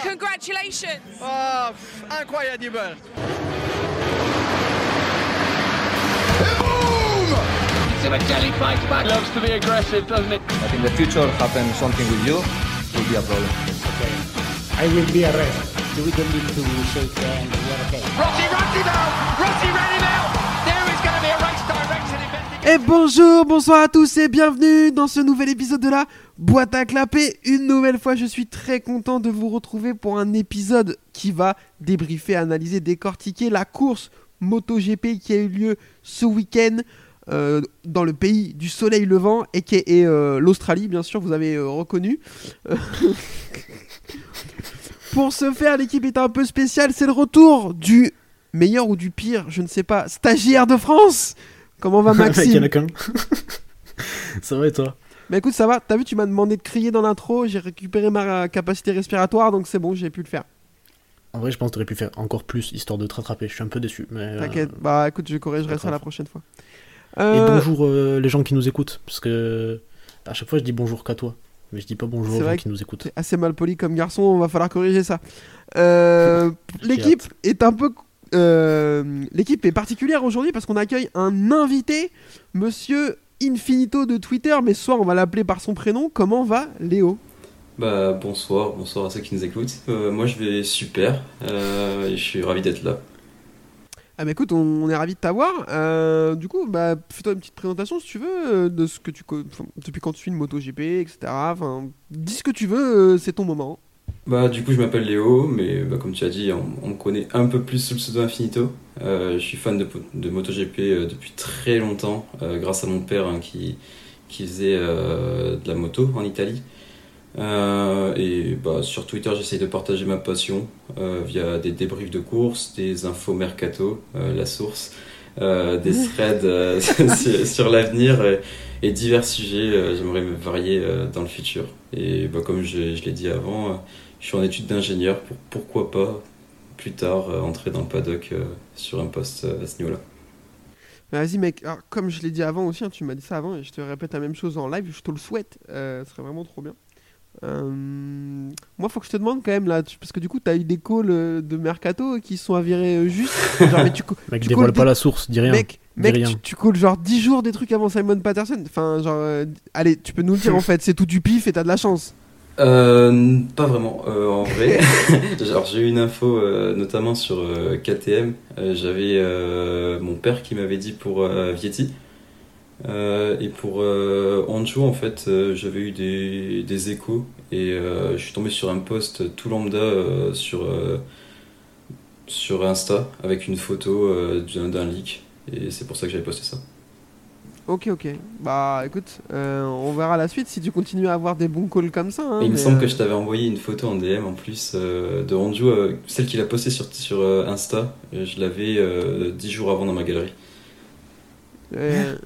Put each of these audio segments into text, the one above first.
Congratulations! Oh, incroyable! Jelly fights back. Loves to be aggressive, doesn't it? But in the future, happen something with you, will be a problem. Okay. I will be arrested. We don't need to shake hands. We are okay. Rossi runs him Et bonjour, bonsoir à tous et bienvenue dans ce nouvel épisode de la boîte à clapper. Une nouvelle fois, je suis très content de vous retrouver pour un épisode qui va débriefer, analyser, décortiquer la course MotoGP qui a eu lieu ce week-end euh, dans le pays du soleil levant et euh, l'Australie, bien sûr, vous avez euh, reconnu. pour ce faire, l'équipe est un peu spéciale. C'est le retour du meilleur ou du pire, je ne sais pas, stagiaire de France. Comment va Maxime Il y en a qu'un. ça va et toi? Bah écoute, ça va. T'as vu, tu m'as demandé de crier dans l'intro. J'ai récupéré ma capacité respiratoire, donc c'est bon, j'ai pu le faire. En vrai, je pense que t'aurais pu faire encore plus histoire de te rattraper. Je suis un peu déçu. mais, euh, T'inquiète. Bah écoute, je corrigerai ça la prochaine fois. Et Euh, bonjour euh, les gens qui nous écoutent. Parce que à chaque fois, je dis bonjour qu'à toi. Mais je dis pas bonjour aux gens qui nous écoutent. Assez mal poli comme garçon, va falloir corriger ça. Euh, L'équipe est un peu. Euh, L'équipe est particulière aujourd'hui parce qu'on accueille un invité, monsieur Infinito de Twitter, mais soit on va l'appeler par son prénom. Comment va Léo? Bah bonsoir, bonsoir à ceux qui nous écoutent. Euh, moi je vais super, euh, je suis ravi d'être là. Ah bah écoute, on, on est ravi de t'avoir. Du coup, bah fais-toi une petite présentation si tu veux de ce que tu depuis quand tu suis une MotoGP, etc. Enfin, dis ce que tu veux, c'est ton moment. Bah du coup je m'appelle Léo, mais bah, comme tu as dit, on, on me connaît un peu plus sous le pseudo Infinito. Euh, je suis fan de, MotoGP euh, depuis très longtemps, euh, grâce à mon père hein, qui, qui faisait de la moto en Italie. Et bah, sur Twitter j'essaye de partager ma passion via des débriefs de courses, des infos mercato, la source, des threads sur, sur l'avenir et, et divers sujets. euh, J'aimerais me varier euh, dans le futur. Et bah, comme je, je l'ai dit avant, euh, je suis en études d'ingénieur pour pourquoi pas plus tard euh, entrer dans le paddock euh, sur un poste euh, à ce niveau-là. Bah, Vas-y mec, Alors, comme je l'ai dit avant aussi, hein, tu m'as dit ça avant et je te répète la même chose en live, je te le souhaite, euh, ce serait vraiment trop bien. Euh, moi, faut que je te demande quand même là, tu- parce que du coup, t'as eu des calls de mercato qui sont avérés euh, justes. Genre, mais tu, Mec, tu dévoile pas des- la source, dis rien. Mec, mec rien. tu, tu calls genre 10 jours des trucs avant Simon Patterson. Enfin, genre, euh, allez, tu peux nous le dire en fait, c'est tout du pif et t'as de la chance. Euh, pas vraiment, euh, en vrai. Alors, j'ai eu une info euh, notamment sur euh, KTM. Euh, J'avais euh, mon père qui m'avait dit pour euh, Vietti. Euh, et pour euh, Anjou, en fait, euh, j'avais eu des, des échos et euh, je suis tombé sur un post tout lambda euh, sur, euh, sur Insta avec une photo euh, d'un d'un leak. Et c'est pour ça que j'avais posté ça. Ok, ok. Bah écoute, euh, on verra la suite si tu continues à avoir des bons calls comme ça. hein, il me semble euh, que je t'avais envoyé une photo en DM en plus euh, de Anjou, euh, celle qu'il a postée sur, sur euh, Insta. Euh, Je l'avais euh, 10 jours avant dans ma galerie. euh,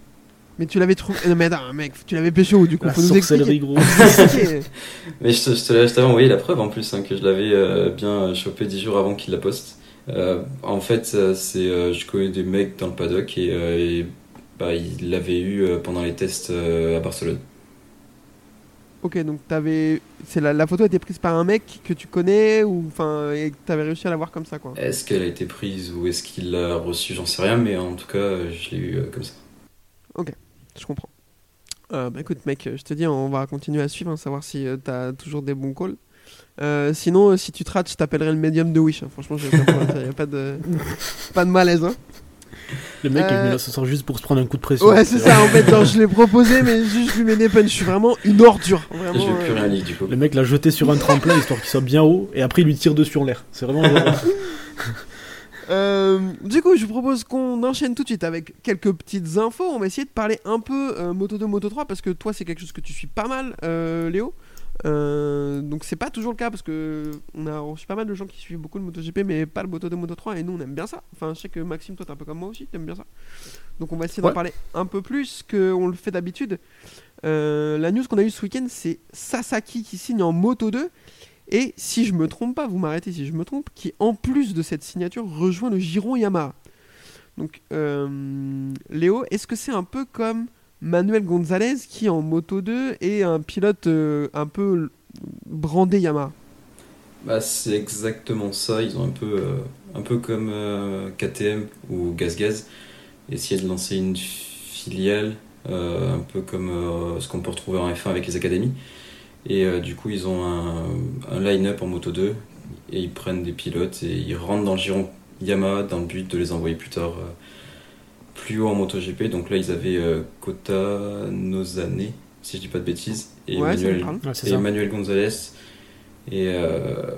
mais tu l'avais trouvé. Non, mais attends, mec, tu l'avais pécho où du coup? La faut nous expliquer. gros. Mais je, te- je t'avais envoyé la preuve en plus, hein, que je l'avais euh, bien chopé 10 jours avant qu'il la poste. Euh, en fait, c'est, euh, je connais des mecs dans le paddock et, euh, et, bah, il l'avait eu pendant les tests à Barcelone. Ok, donc t'avais. C'est la, la photo a été prise par un mec que tu connais ou enfin t'avais réussi à la voir comme ça quoi? Est-ce qu'elle a été prise ou est-ce qu'il l'a reçue J'en sais rien, mais en tout cas, je l'ai eu comme ça. Je comprends. Euh, bah écoute mec, je te dis on va continuer à suivre, hein, savoir si t'as toujours des bons calls. Euh, sinon, euh, si tu te rates, je t'appellerai le médium de Wish. hein. Franchement, a pas de pas de malaise. Hein. Le mec est Euh, venu là ce soir juste pour se prendre un coup de pression. Ouais, c'est ça. En fait, genre, je l'ai proposé, mais juste je lui mets des punch. Je suis vraiment une ordure. Vraiment. je vais plus euh, rien lire du coup. Le mec l'a jeté sur un tremplin histoire qu'il soit bien haut et après il lui tire dessus en l'air. C'est vraiment. Euh, du coup, je vous propose qu'on enchaîne tout de suite avec quelques petites infos. On va essayer de parler un peu euh, Moto 2, Moto 3 parce que toi, c'est quelque chose que tu suis pas mal, euh, Léo. Euh, donc, c'est pas toujours le cas parce que on a reçu pas mal de gens qui suivent beaucoup le MotoGP, mais pas le Moto 2, Moto 3. Et nous, on aime bien ça. Enfin, je sais que Maxime, toi, t'es un peu comme moi aussi, t'aimes bien ça. Donc, on va essayer d'en parler un peu plus qu'on le fait d'habitude. Euh, la news qu'on a eue ce week-end, c'est Sasaki qui signe en Moto 2. Et si je me trompe pas, vous m'arrêtez si je me trompe, qui en plus de cette signature rejoint le Giron Yamaha. Donc, euh, Léo, est-ce que c'est un peu comme Manuel Gonzalez qui en Moto 2 est un pilote euh, un peu brandé Yamaha Bah, c'est exactement ça. Ils ont un peu, euh, un peu comme euh, KTM ou GazGaz, essayé de lancer une filiale, un peu comme ce qu'on peut retrouver en F1 avec les académies. Et du coup, ils ont un, un line-up en Moto 2 et ils prennent des pilotes et ils rentrent dans le giron Yamaha dans le but de les envoyer plus tard plus haut en MotoGP. Donc là, ils avaient euh, Kota Nozane, si je dis pas de bêtises, et Ouais, Manuel, et Gonzalez. Et euh,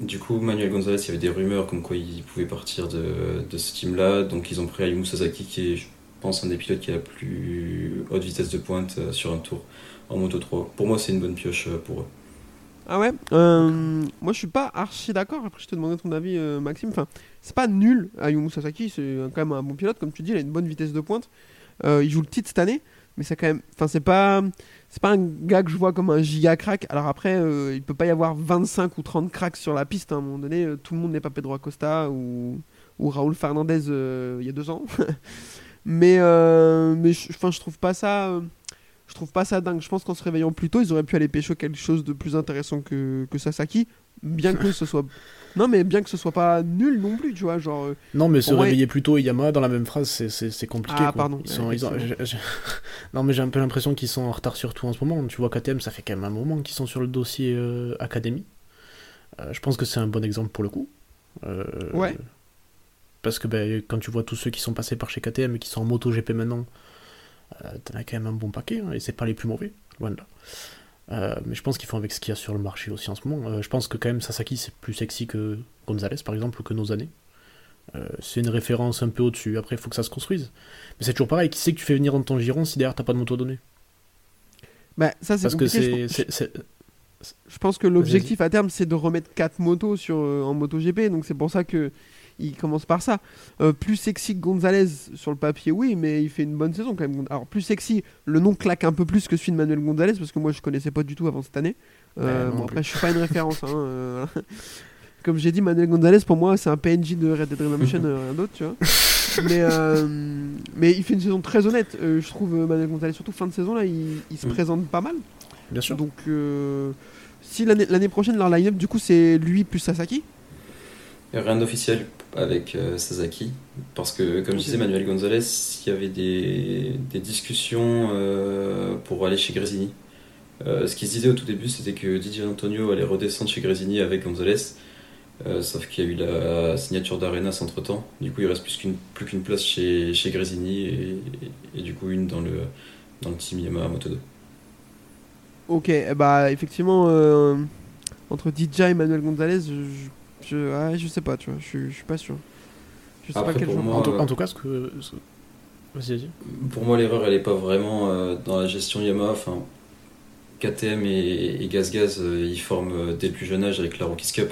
du coup, Manuel Gonzalez, il y avait des rumeurs comme quoi il pouvait partir de, de ce team-là. Donc ils ont pris Ayumu Sasaki, qui est, je pense, un des pilotes qui a la plus haute vitesse de pointe euh, sur un tour en Moto 3. Pour moi, c'est une bonne pioche euh, pour eux. Ah ouais euh, Moi je suis pas archi d'accord. Après je te demandais ton avis, euh, Maxime. Enfin, c'est pas nul. Ayumu Sasaki, c'est quand même un bon pilote, comme tu dis. Il a une bonne vitesse de pointe. Euh, il joue le titre cette année, mais c'est quand même. Enfin, c'est pas. C'est pas un gars que je vois comme un giga crack. Alors après, il peut pas y avoir 25 ou 30 cracks sur la piste. hein. À un moment donné, tout le monde n'est pas Pedro Acosta ou, ou Raúl Fernandez il y a deux ans. mais mais je, je trouve pas ça. Je trouve pas ça dingue. Je pense qu'en se réveillant plus tôt, ils auraient pu aller pécho quelque chose de plus intéressant que, que Sasaki. Bien que ce soit. Non, mais bien que ce soit pas nul non plus, tu vois. Genre. euh, Non, mais se réveiller plus tôt et Yamaha dans la même phrase, c'est- compliqué. Ah, quoi. pardon. Ils sont, ils ont- non, mais j'ai un peu l'impression qu'ils sont en retard sur tout en ce moment. Tu vois, KTM, ça fait quand même un moment qu'ils sont sur le dossier euh, Académie. Euh, je pense que c'est un bon exemple pour le coup. Euh, Ouais. Parce que ben, quand tu vois tous ceux qui sont passés par chez KTM et qui sont en moto GP maintenant, t'en as quand même un bon paquet, hein, et c'est pas les plus mauvais, loin de là. Euh, mais je pense qu'ils font avec ce qu'il y a sur le marché aussi en ce moment. Euh, je pense que quand même Sasaki c'est plus sexy que Gonzalez par exemple ou que nos années. Euh, c'est une référence un peu au-dessus. Après, il faut que ça se construise. Mais c'est toujours pareil. Qui c'est que tu fais venir dans ton giron si derrière t'as pas de moto donnée Bah, ça, c'est Parce que compliqué. c'est- Je pense que l'objectif à terme, c'est de remettre 4 motos sur, euh, en MotoGP. Donc c'est pour ça que il commence par ça. Euh, plus sexy que Gonzalez sur le papier, oui, mais il fait une bonne saison quand même. Alors plus sexy, le nom claque un peu plus que celui de Manuel Gonzalez parce que moi je connaissais pas du tout avant cette année. Euh, bon, après, je suis pas une référence. hein, euh, Comme j'ai dit, Manuel Gonzalez pour moi c'est un PNJ de Red Dead Redemption, euh, rien d'autre, tu vois. Mais, euh, mais il fait une saison très honnête. Euh, je trouve euh, Manuel Gonzalez, surtout fin de saison, là, il, il se Mm. présente pas mal. Bien sûr. Donc, euh, si l'année l'année prochaine, leur line-up, du coup, c'est lui plus Sasaki. Rien d'officiel avec euh, Sasaki, parce que, comme je disais, Manuel Gonzalez, il y avait des, des discussions euh, pour aller chez Grésini. Euh, ce qu'il se disait au tout début, c'était que Didier Antonio allait redescendre chez Grésini avec Gonzalez, euh, sauf qu'il y a eu la signature d'Arenas entre temps. Du coup, il reste plus qu'une plus qu'une place chez, chez Grésini et, et- et du coup une dans le, dans le team Yamaha Moto 2. Ok, eh bah, effectivement, euh, entre DJ et Manuel Gonzalez, je, je, je- ouais, je sais pas, tu vois, je, suis- je suis pas sûr. Je sais Après, pas quel moi, En, tout, euh, en tout cas, ce que. ce- Vas-y, vas-y. Pour moi, l'erreur, elle n'est pas vraiment euh, dans la gestion Yamaha. Enfin, KTM et, et GazGaz, euh, ils forment euh, dès le plus jeune âge avec la Rookies Cup.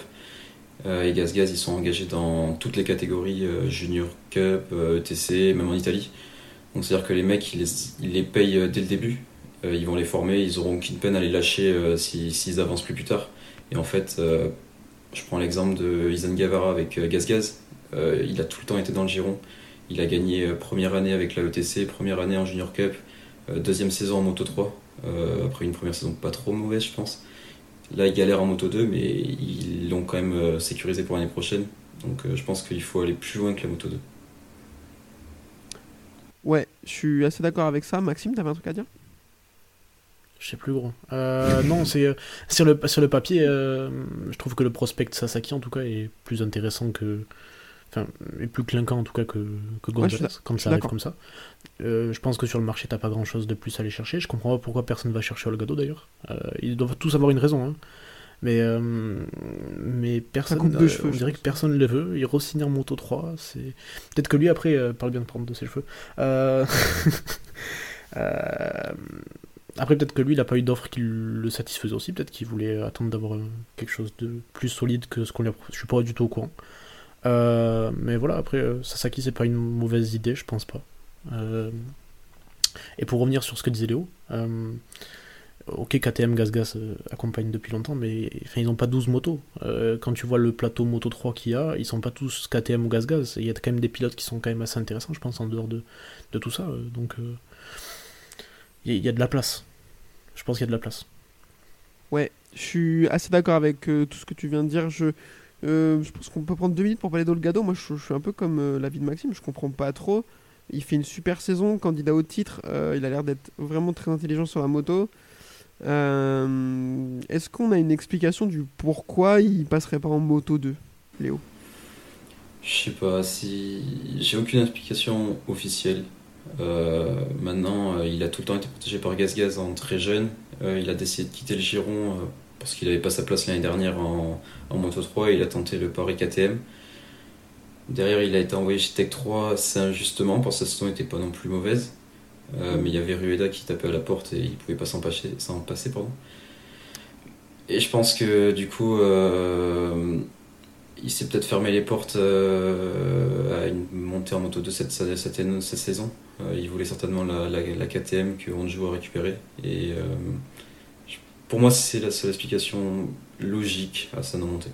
Euh, et GazGaz, ils sont engagés dans toutes les catégories euh, Junior Cup, euh, ETC, même en Italie. Donc, c'est-à-dire que les mecs, ils les, ils les payent euh, dès le début. Euh, ils vont les former, ils auront aucune peine à les lâcher euh, si- s'ils avancent plus plus tard. Et en fait, euh, je prends l'exemple de Izan Guevara avec euh, GazGaz. Euh, il a tout le temps été dans le giron. Il a gagné euh, première année avec la ETC, première année en Junior Cup, deuxième saison en Moto 3, euh, après une première saison pas trop mauvaise, je pense. Là, il galère en Moto 2, mais ils l'ont quand même sécurisé pour l'année prochaine. Donc je pense qu'il faut aller plus loin que la Moto 2. Ouais, je suis assez d'accord avec ça. Maxime, t'avais un truc à dire? Je sais plus gros. Euh, non, c'est euh, sur le sur le papier. euh, je trouve que le prospect Sasaki en tout cas est plus intéressant que, enfin, est plus clinquant en tout cas que que Ouais, Gonzalez quand ça arrive comme ça. Euh, je pense que sur le marché t'as pas grand chose de plus à aller chercher. Je comprends pas pourquoi personne va chercher Olgado d'ailleurs. Ils doivent tous avoir une raison. Hein. Mais, mais personne, euh, cheveux, on dirait que personne ne le veut. Il re-signe en Moto 3. C'est peut-être que lui après euh, parle bien de prendre de ses cheveux. Euh, Après, peut-être que lui, il n'a pas eu d'offre qui le satisfaisait aussi. Peut-être qu'il voulait attendre d'avoir euh, quelque chose de plus solide que ce qu'on lui a. Je suis pas du tout au courant. Euh, mais voilà, après, euh, Sasaki, c'est pas une mauvaise idée, je pense pas. Et pour revenir sur ce que disait Léo, ok, KTM GazGaz euh, accompagne depuis longtemps, mais ils n'ont pas 12 motos. Quand tu vois le plateau Moto 3 qu'il y a, ils sont pas tous KTM ou GazGaz. Il y a quand même des pilotes qui sont quand même assez intéressants, je pense, en dehors de, de tout ça. donc, il y, a- il y a de la place. Je pense qu'il y a de la place. je suis assez d'accord avec euh, tout ce que tu viens de dire. Je, euh, je pense qu'on peut prendre deux minutes pour parler d'Olgado. Moi, je, je suis un peu comme euh, l'avis de Maxime. Je comprends pas trop. Il fait une super saison, candidat au titre. euh, il a l'air d'être vraiment très intelligent sur la moto. Euh, Est-ce qu'on a une explication du pourquoi il passerait pas en moto 2, Léo? Je sais pas si. J'ai aucune explication officielle. Euh, maintenant, euh, il a tout le temps été protégé par Gaz Gaz en très jeune. Euh, il a décidé de quitter le Giron parce qu'il n'avait pas sa place l'année dernière en, en Moto 3 et il a tenté le Paris KTM. Derrière, il a été envoyé chez Tech 3, c'est injustement parce que sa saison n'était pas non plus mauvaise. Mais il y avait Rueda qui tapait à la porte et il pouvait pas s'en passer, passer. Pardon. Et je pense que du coup, il s'est peut-être fermé les portes euh, à une montée en moto 2 cette, cette, cette, cette saison. Euh, il voulait certainement la, la, la KTM que Honjo a récupérée. Et euh, pour moi, c'est la seule explication logique à sa non-montée.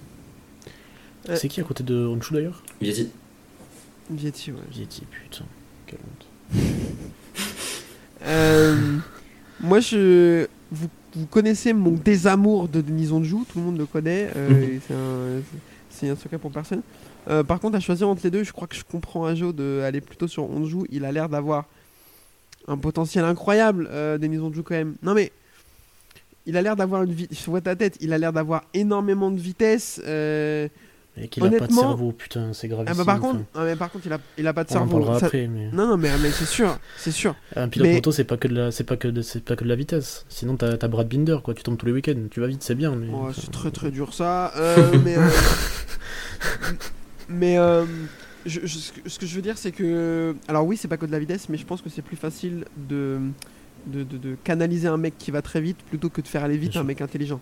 C'est qui à côté de Honshu d'ailleurs? Vietti, Vietti, ouais. Vietti, putain. Quelle honte. Euh, moi, je, vous, vous connaissez mon désamour de Denis Onjou, tout le monde le connaît. euh. c'est un, secret pour personne. Euh, par contre, à choisir entre les deux, je crois que je comprends à Joe d'aller plutôt sur Onjou. Il a l'air d'avoir un potentiel incroyable, euh, Denis Onjou quand même. Non mais, il a l'air d'avoir une vie. Je vois ta tête. Il a l'air d'avoir énormément de vitesse. euh, Et qu'il a pas de cerveau, putain, c'est grave. Ah bah par contre, ah, mais par contre, il a, il a pas de on en cerveau. parlera Ça- après, mais. Non non mais, mais c'est sûr, c'est sûr. Un pilote Mais- moto, c'est pas que de la, c'est pas que de, c'est pas que de la vitesse. Sinon, t'as, t'as Brad Binder, quoi. Tu tombes tous les week-ends. Tu vas vite, c'est bien, mais. Oh, c'est très très dur ça. Euh, mais euh, mais euh, je- je- ce, que, ce que je veux dire, c'est que. Alors, oui, c'est pas que de la vitesse, mais je pense que c'est plus facile de, de, de- de canaliser un mec qui va très vite plutôt que de faire aller vite Bien un sûr. mec intelligent.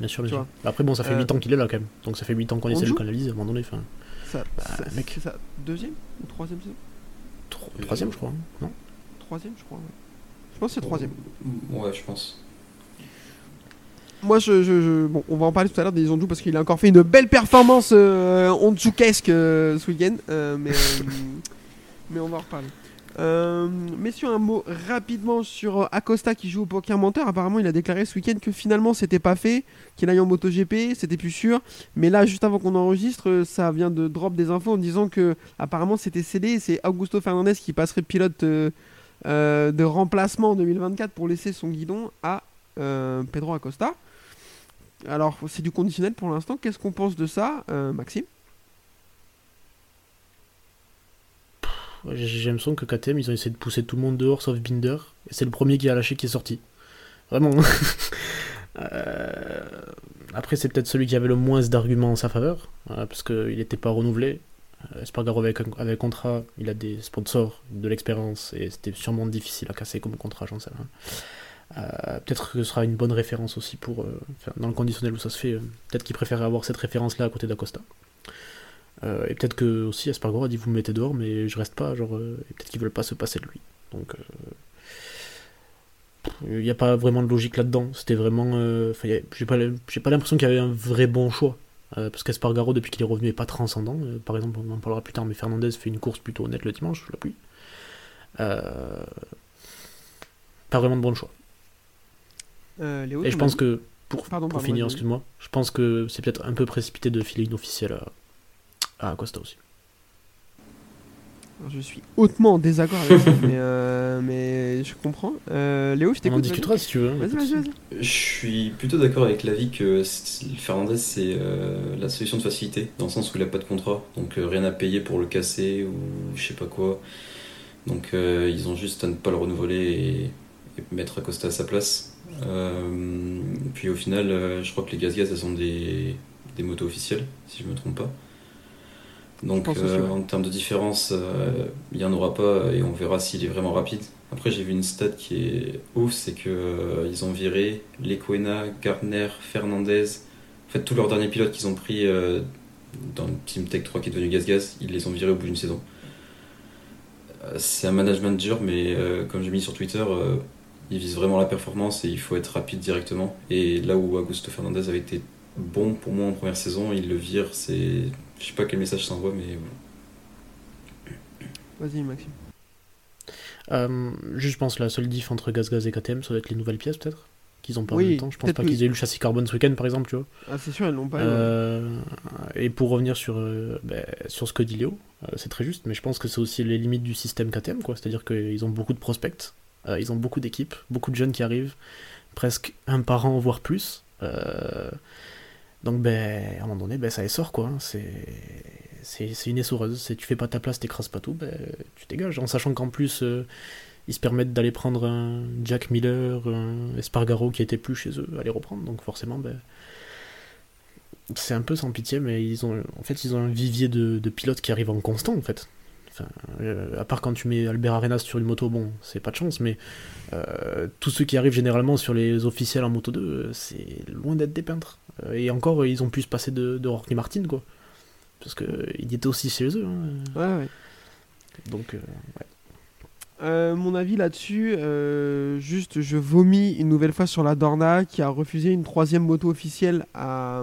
Bien sûr, tu bien sûr. Après, bon, ça fait Euh, 8 ans qu'il est là, quand même. Donc, ça fait 8 ans qu'on essaie de le canaliser à un moment donné. Enfin, Ça, ça- Bah, mec. C'est sa deuxième ou troisième saison? Tro- troisième, je crois. hein. Non? Troisième, je crois. ouais. Je pense que c'est troisième. ouais, je pense. Moi, je, je- je- bon, on va en parler tout à l'heure des Onju parce qu'il a encore fait une belle performance euh, Onjukesque euh, ce week-end. euh, mais, euh, mais on va en reparler. Euh, messieurs, un mot rapidement sur euh, Acosta qui joue au poker menteur. Apparemment, il a déclaré ce week-end que finalement c'était pas fait, qu'il aille en MotoGP, c'était plus sûr. Mais là, juste avant qu'on enregistre, euh, ça vient de drop des infos en disant que apparemment c'était cédé. C'est Augusto Fernandez qui passerait pilote euh, de remplacement en 2024 pour laisser son guidon à Pedro Acosta. Alors, c'est du conditionnel pour l'instant. Qu'est-ce qu'on pense de ça, Maxime? J'ai l'impression que KTM, ils ont essayé de pousser tout le monde dehors sauf Binder. Et c'est le premier qui a lâché qui est sorti. Vraiment. Euh, Après, c'est peut-être celui qui avait le moins d'arguments en sa faveur. euh, parce qu'il n'était pas renouvelé. Euh, Espargaro avec contrat, il a des sponsors, de l'expérience. Et c'était sûrement difficile à casser comme contrat, j'en sais rien. Peut-être que ce sera une bonne référence aussi pour dans le conditionnel où ça se fait. peut-être qu'il préférait avoir cette référence-là à côté d'Acosta. Euh, et peut-être que aussi Espargaro a dit vous me mettez dehors, mais je reste pas. Genre, euh, et peut-être qu'ils veulent pas se passer de lui. Donc, il n'y a pas vraiment de logique là-dedans. C'était vraiment. euh, j'ai pas, l'impression qu'il y avait un vrai bon choix. Euh, parce qu'Espargaro, depuis qu'il est revenu, est pas transcendant. Euh, par exemple, on en parlera plus tard, mais Fernandez fait une course plutôt honnête le dimanche, la pluie. Euh, pas vraiment de bon choix. Euh, Léo, Et je pense que, pour, Pardon, pour pardon, finir, excuse-moi, je pense que c'est peut-être un peu précipité de filer une officielle à, à Acosta aussi. Je suis hautement en désaccord avec ça, mais, euh, mais je comprends. Euh, Léo, je On en t'écoute. discutera si tu veux. Vas-y, vas-y, vas-y. Je suis plutôt d'accord avec l'avis que Fernandez c'est euh, la solution de facilité, dans le sens où il n'a pas de contrat, donc euh, rien à payer pour le casser ou je sais pas quoi. Donc euh, ils ont juste à ne pas le renouveler et, et mettre Acosta à sa place. Euh, puis au final, euh, je crois que les Gaz Gaz elles ont des, des motos officielles, si je me trompe pas. Donc euh, en termes de différence, euh, il n'y en aura pas et on verra s'il est vraiment rapide. Après, j'ai vu une stat qui est ouf, c'est que euh, ils ont viré Lequena, Gardner, Fernandez. En fait, tous leurs derniers pilotes qu'ils ont pris dans le Team Tech 3 qui est devenu Gaz Gaz, ils les ont virés au bout d'une saison. C'est un management dur, mais comme j'ai mis sur Twitter, ils visent vraiment la performance et il faut être rapide directement. Et là où Augusto Fernandez avait été bon pour moi en première saison, il le vire. C'est, je sais pas quel message ça envoie, mais voilà. Vas-y, Maxime. Euh, juste, je pense la seule diff entre Gaz Gaz et KTM, ça doit être les nouvelles pièces peut-être. qu'ils ont pas Oui, eu le temps. Je pense pas qu'ils aient eu le châssis carbone ce week-end, par exemple, tu vois. Ah, c'est sûr, ils l'ont pas. Euh, et pour revenir sur, euh, ben, sur ce que dit Léo, euh, c'est très juste, mais je pense que c'est aussi les limites du système KTM, quoi. C'est-à-dire qu'ils ont beaucoup de prospects, euh, ils ont beaucoup d'équipes, beaucoup de jeunes qui arrivent, presque un par an, voire plus. Euh, donc, ben, à un moment donné, ben, ça essore, quoi. C'est, une essoreuse. C'est, tu fais pas ta place, t'écrases pas tout, ben, tu dégages. En sachant qu'en plus, euh, ils se permettent d'aller prendre un Jack Miller, un Espargaro qui était plus chez eux, à les reprendre. Donc, forcément, c'est un peu sans pitié, mais ils ont, en fait, ils ont un vivier de, pilotes qui arrivent en constant, en fait. Euh, à part quand tu mets Albert Arenas sur une moto, bon, c'est pas de chance, mais euh, tous ceux qui arrivent généralement sur les officiels en moto 2, euh, c'est loin d'être des peintres. Euh, et encore, euh, ils ont pu se passer de, de Rocky Martin, quoi. Parce que euh, était aussi chez eux. hein. Ouais, ouais. Donc, euh, ouais. Euh, mon avis là-dessus, euh, juste je vomis une nouvelle fois sur la Dorna qui a refusé une troisième moto officielle à,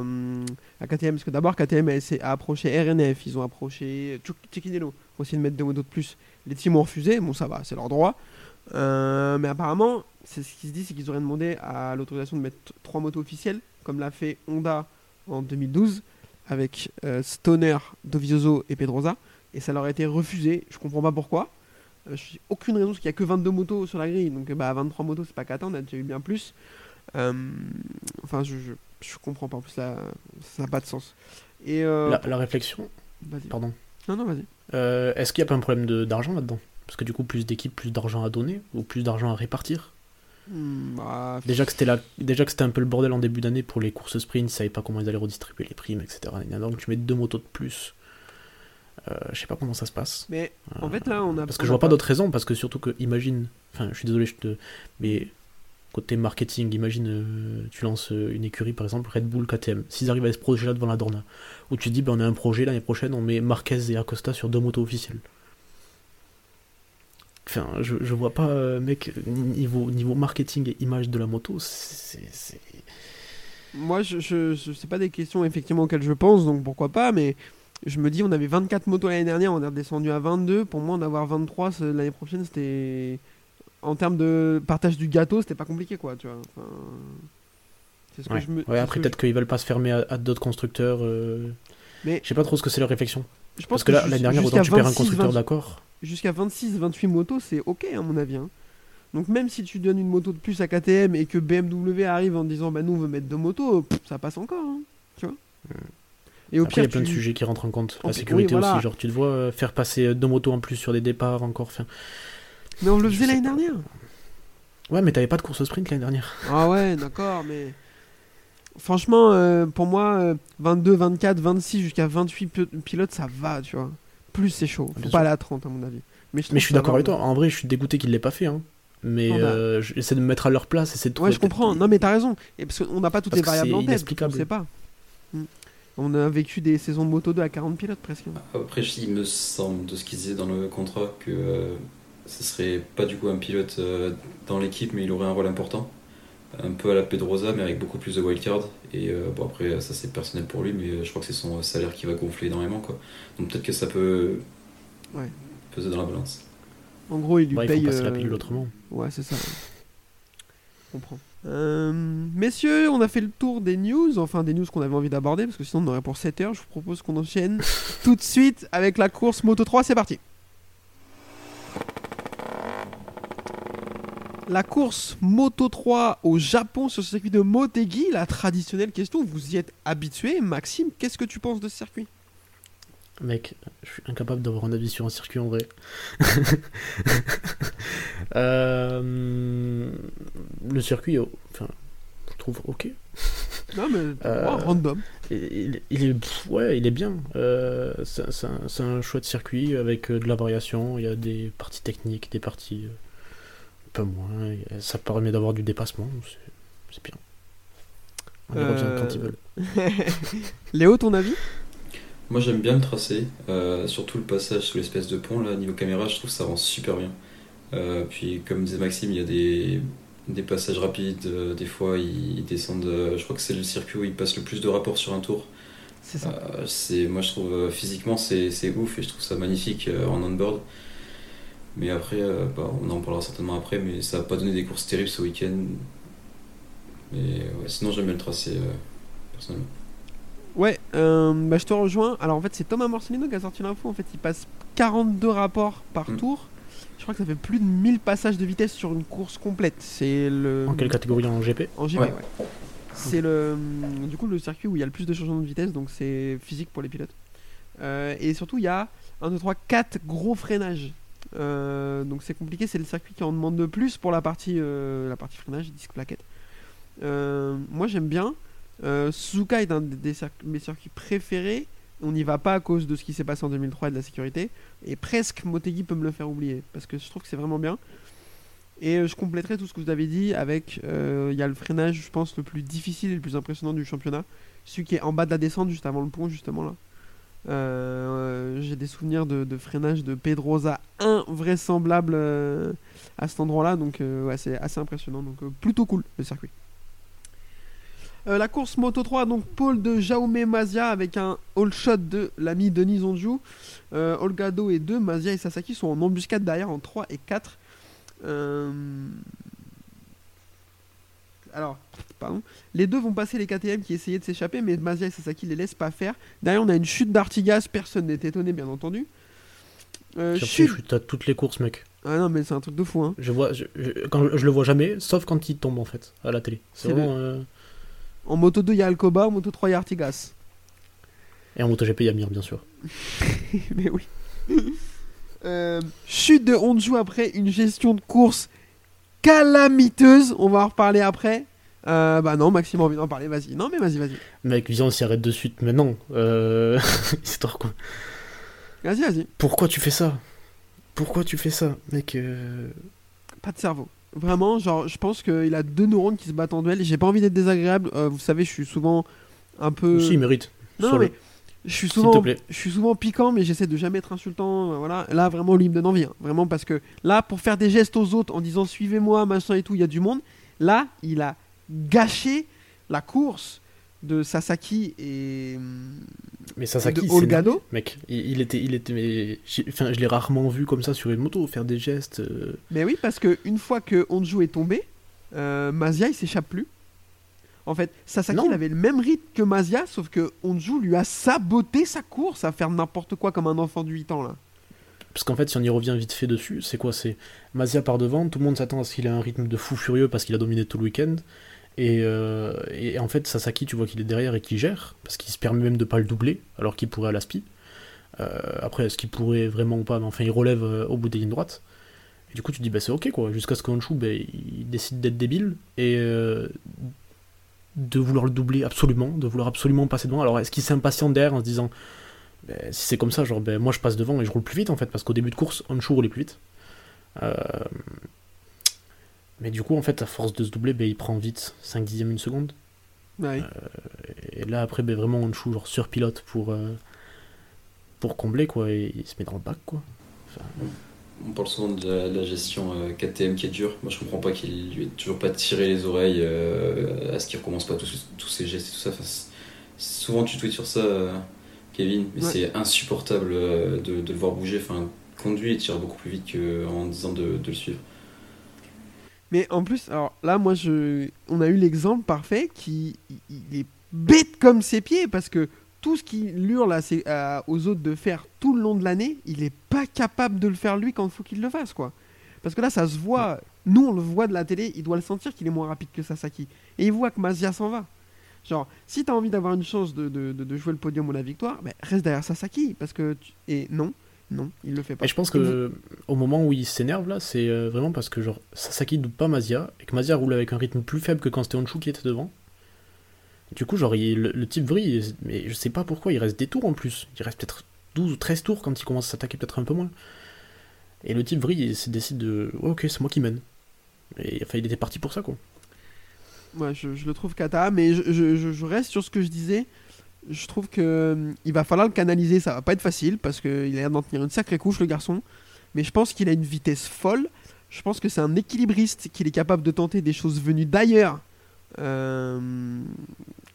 à KTM. Parce que d'abord KTM a, approché RNF, ils ont approché Cecchinello pour essayer de mettre deux motos de plus. Les teams ont refusé, bon ça va, c'est leur droit. Euh, mais apparemment, c'est ce qui se dit, c'est qu'ils auraient demandé à l'autorisation de mettre trois motos officielles, comme l'a fait Honda en 2012 avec euh, Stoner, Dovizioso et Pedrosa. Et ça leur a été refusé, je comprends pas pourquoi. Euh, je n'ai aucune raison parce qu'il n'y a que 22 motos sur la grille. Donc bah, 23 motos, c'est pas qu'à attendre, on a déjà eu bien plus. Euh, enfin, je, je, je comprends pas. En plus, là, ça n'a pas de sens. Et euh, la, la réflexion, vas-y. pardon. Non, non, vas-y. Est-ce qu'il n'y a pas un problème d'argent là-dedans? Parce que du coup, plus d'équipes, plus d'argent à donner, ou plus d'argent à répartir? Bah, Déjà que c'était la... déjà que c'était un peu le bordel en début d'année pour les courses sprint, ils savaient pas comment ils allaient redistribuer les primes, etc. Donc tu mets deux motos de plus. Euh, je sais pas comment ça se passe. Mais en fait, là, on a. Parce que je vois pas d'autre raison, parce que surtout que, imagine, enfin, je suis désolé, je te. Mais côté marketing, imagine, euh, tu lances euh, une écurie, par exemple, Red Bull KTM. S'ils arrivent à ce projet-là devant la Dorna, où tu te dis, ben, on a un projet l'année prochaine, on met Marquez et Acosta sur deux motos officielles. Enfin, je, je vois pas, euh, mec, niveau, niveau marketing et image de la moto, c'est. Moi, je, je, je- c'est pas des questions effectivement auxquelles je pense, donc pourquoi pas, mais je me dis, on avait 24 motos l'année dernière, on est redescendu à 22. Pour moi, en avoir 23 c'est- l'année prochaine, c'était. En termes de partage du gâteau, c'était pas compliqué, quoi, tu vois. Enfin, ce Ouais, que je me. ouais après, peut-être qu'ils veulent pas se fermer à, à d'autres constructeurs. euh, Mais- Je sais pas trop ce que c'est leur réflexion. je, pense Parce que là, l'année dernière, autant tu perds un 26, constructeur 20 d'accord. Jusqu'à 26-28 motos, c'est ok à mon avis. hein. Donc même si tu donnes une moto de plus à KTM et que BMW arrive en disant bah nous on veut mettre deux motos, pff, ça passe encore, hein, tu vois. Et au Après, il y a pire, plein de sujets qui rentrent en compte. En La plus- sécurité oui, voilà. aussi, genre tu te vois euh, faire passer deux motos en plus sur des départs encore. Enfin... Mais on le faisait l'année dernière. Ouais, mais t'avais pas de course au sprint l'année dernière. Ah ouais, d'accord, mais franchement, euh, pour moi, euh, 22, 24, 26 jusqu'à 28 pi- pilotes, ça va, tu vois. Plus c'est chaud. Faut pas aller à 30 à mon avis. Mais je, Mais je suis d'accord avec toi. En vrai, je suis dégoûté qu'il l'ait pas fait. Hein. Mais Non, bah. euh, j'essaie de me mettre à leur place. Essayer de trouver Ouais, je comprends. Non, mais t'as raison. Et parce qu'on n'a pas toutes Parce les variables c'est en tête. On inexplicable. sait pas. Mm. On a vécu des saisons de moto 2 à 40 pilotes presque. Après, il me semble de ce qu'ils disaient dans le contrat que euh, ce serait pas du coup un pilote euh, dans l'équipe, mais il aurait un rôle important. Un peu à la Pedrosa, mais avec beaucoup plus de wildcard. Et euh, bon, après, ça c'est personnel pour lui, mais euh, je crois que c'est son salaire qui va gonfler énormément. Quoi. Donc peut-être que ça peut Ouais. peser dans la balance. En gros, il lui Ouais, il paye. faut passer la euh, pilule autrement. Ouais, c'est ça. Je comprends. Euh, messieurs, on a fait le tour des news, enfin des news qu'on avait envie d'aborder, parce que sinon on aurait pour 7 heures. Je vous propose qu'on enchaîne tout de suite avec la course Moto 3. C'est parti. La course Moto 3 au Japon sur ce circuit de Motegi, la traditionnelle question, vous y êtes habitué. Maxime, qu'est-ce que tu penses de ce circuit? Mec, je suis incapable d'avoir un avis sur un circuit en vrai. Euh, Le circuit, oh, enfin, je trouve ok. Non, mais Euh, random. Il, il est, ouais, il est bien. Euh, c'est un, un chouette circuit avec de la variation. Il y a des parties techniques, des parties peu moins. Ça permet d'avoir du dépassement. c'est- bien. On y Euh, revient quand ils veulent. Léo, ton avis? Moi j'aime bien le tracé, euh, surtout le passage sous l'espèce de pont là, niveau caméra, je trouve que ça rend super bien. Euh, puis comme disait Maxime, il y a des, des passages rapides, euh, des fois ils, ils descendent, euh, je crois que c'est le circuit où ils passent le plus de rapports sur un tour. C'est ça. Euh, moi je trouve euh, physiquement c'est, ouf et je trouve ça magnifique euh, en on-board. Mais après, euh, bah, on en parlera certainement après, mais ça n'a pas donné des courses terribles ce week-end. Mais ouais, sinon, j'aime bien le tracé, euh, personnellement. Ouais, euh, bah, je te rejoins. Alors en fait, c'est Thomas Morcellino qui a sorti l'info. En fait, il passe 42 rapports par Mm. tour. Je crois que ça fait plus de 1000 passages de vitesse sur une course complète. C'est le. En quelle catégorie? En GP En GP, Ouais. ouais. C'est le, du coup le circuit où il y a le plus de changements de vitesse, donc c'est physique pour les pilotes. Euh, et surtout, il y a 1, 2, 3, 4 gros freinages. Euh, donc c'est compliqué, c'est le circuit qui en demande le plus pour la partie, euh, la partie freinage, disque plaquette. Euh, moi j'aime bien. Suzuka est un des circuits, mes circuits préférés. On n'y va pas à cause de ce qui s'est passé en 2003 et de la sécurité. Et presque Motegi peut me le faire oublier parce que je trouve que c'est vraiment bien. Et je compléterai tout ce que vous avez dit avec. Il y a le freinage, je pense, le plus difficile et le plus impressionnant du championnat. Celui qui est en bas de la descente, juste avant le pont, justement là. Euh, J'ai des souvenirs de, freinage de Pedrosa invraisemblable euh, à cet endroit-là. Donc, euh, ouais, c'est assez impressionnant. Donc, euh, plutôt cool le circuit. Euh, la course Moto 3, donc pôle de Jaume Mazia avec un all shot de l'ami Denis. Euh, Olgado et 2, Mazia et Sasaki sont en embuscade derrière en 3 et 4. Euh, Alors, pardon. Les deux vont passer les KTM qui essayaient de s'échapper, mais Mazia et Sasaki les laissent pas faire. Derrière, on a une chute d'Artigas, personne n'est étonné, bien entendu. Euh, chute. chute à toutes les courses, mec. Ah non, mais c'est un truc de fou, hein. Je vois, je, je- quand je le vois jamais, sauf quand il tombe en fait à la télé. C'est vraiment. euh, En moto 2, il y a Alcoba, en moto 3, il y a Artigas. Et en MotoGP, il y a Mir, bien sûr. mais oui. Euh, chute de Honju après une gestion de course calamiteuse. On va en reparler après. Euh, bah non, Maxime a envie d'en parler, vas-y. Non, mais vas-y, vas-y. Mec, viens, on s'y arrête de suite. Mais non. Euh... Histoire quoi. Vas-y, vas-y. Pourquoi tu fais ça? Pourquoi tu fais ça, mec euh, Pas de cerveau. Vraiment, genre, je pense qu'il a deux neurones qui se battent en duel. J'ai pas envie d'être désagréable. Euh, vous savez, je suis souvent un peu. Si, il mérite. non, Sur mais le- je suis souvent, je suis souvent piquant, mais j'essaie de jamais être insultant. Voilà. Là, vraiment, lui il me donne envie. hein. Vraiment, parce que là, pour faire des gestes aux autres en disant suivez-moi, machin et tout, il y a du monde. Là, il a gâché la course de Sasaki et, Mais Sasaki, de Olgado. Mec, il, était, il était, mais enfin, je l'ai rarement vu comme ça sur une moto faire des gestes. euh, Mais oui, parce que une fois que Honju est tombé, euh, Mazia il s'échappe plus. En fait, Sasaki Non. il avait le même rythme que Mazia, sauf que Honju lui a saboté sa course à faire n'importe quoi comme un enfant de 8 ans là. Parce qu'en fait, si on y revient vite fait dessus, c'est quoi? C'est Mazia par devant, tout le monde s'attend à ce qu'il ait un rythme de fou furieux parce qu'il a dominé tout le week-end. Et, euh, et en fait, Sasaki, tu vois qu'il est derrière et qu'il gère, parce qu'il se permet même de pas le doubler, alors qu'il pourrait à la spi. Euh, après, est-ce qu'il pourrait vraiment ou pas Mais enfin, il relève euh, au bout des lignes droites. Et du coup, tu te dis, bah c'est ok quoi, jusqu'à ce qu'Honshu, bah, il décide d'être débile et euh, de vouloir le doubler absolument, de vouloir absolument passer devant. Alors, est-ce qu'il s'impatiente derrière en se disant, bah, si c'est comme ça, genre, bah, moi je passe devant et je roule plus vite en fait, parce qu'au début de course, Honshu roulait plus vite. Euh, Mais du coup, en fait, à force de se doubler, bah, il prend vite 5 dixièmes une seconde. Ouais. Et là, après, ben, vraiment, Honshu, genre surpilote pour, euh, pour combler, quoi, et il se met dans le bac, quoi. On parle souvent de la, de la gestion euh, KTM qui est dure. Moi, je comprends pas qu'il lui ait toujours pas tiré les oreilles euh, à ce qu'il recommence pas tous, tous ces gestes et tout ça. Enfin, souvent, tu tweets sur ça, euh, Kevin, mais Ouais. c'est insupportable euh, de, de le voir bouger. Enfin, conduit et tire beaucoup plus vite qu'en disant de, de le suivre. Mais en plus, alors là, moi, je, on a eu l'exemple parfait qui est bête comme ses pieds parce que tout ce qu'il hurle aux autres de faire tout le long de l'année, il est pas capable de le faire lui quand il faut qu'il le fasse, quoi. Parce que là, ça se voit. Nous, on le voit de la télé, il doit le sentir qu'il est moins rapide que Sasaki. Et il voit que Mazia s'en va. Genre, si t'as envie d'avoir une chance de- de jouer le podium ou la victoire, ben, reste derrière Sasaki. Parce que. tu- Et non, non, il le fait pas. Et je pense que au moment où il s'énerve, là, c'est euh, vraiment parce que, genre, Sasaki double pas Mazia, et que Mazia roule avec un rythme plus faible que quand c'était Honshu qui était devant. Du coup, genre, il- le, le type vrille, mais je sais pas pourquoi, il reste des tours en plus. Il reste peut-être 12 ou 13 tours quand il commence à s'attaquer peut-être un peu moins. Et le type vrille, il se décide de. Ouais, ok, c'est moi qui mène. Et enfin, il était parti pour ça, quoi. Ouais, je, je le trouve cata, mais je- je reste sur ce que je disais. Je trouve que hum, il va falloir le canaliser, ça va pas être facile parce qu'il a l'air d'en tenir une sacrée couche, le garçon. Mais je pense qu'il a une vitesse folle. Je pense que c'est un équilibriste, qu'il est capable de tenter des choses venues d'ailleurs. Euh,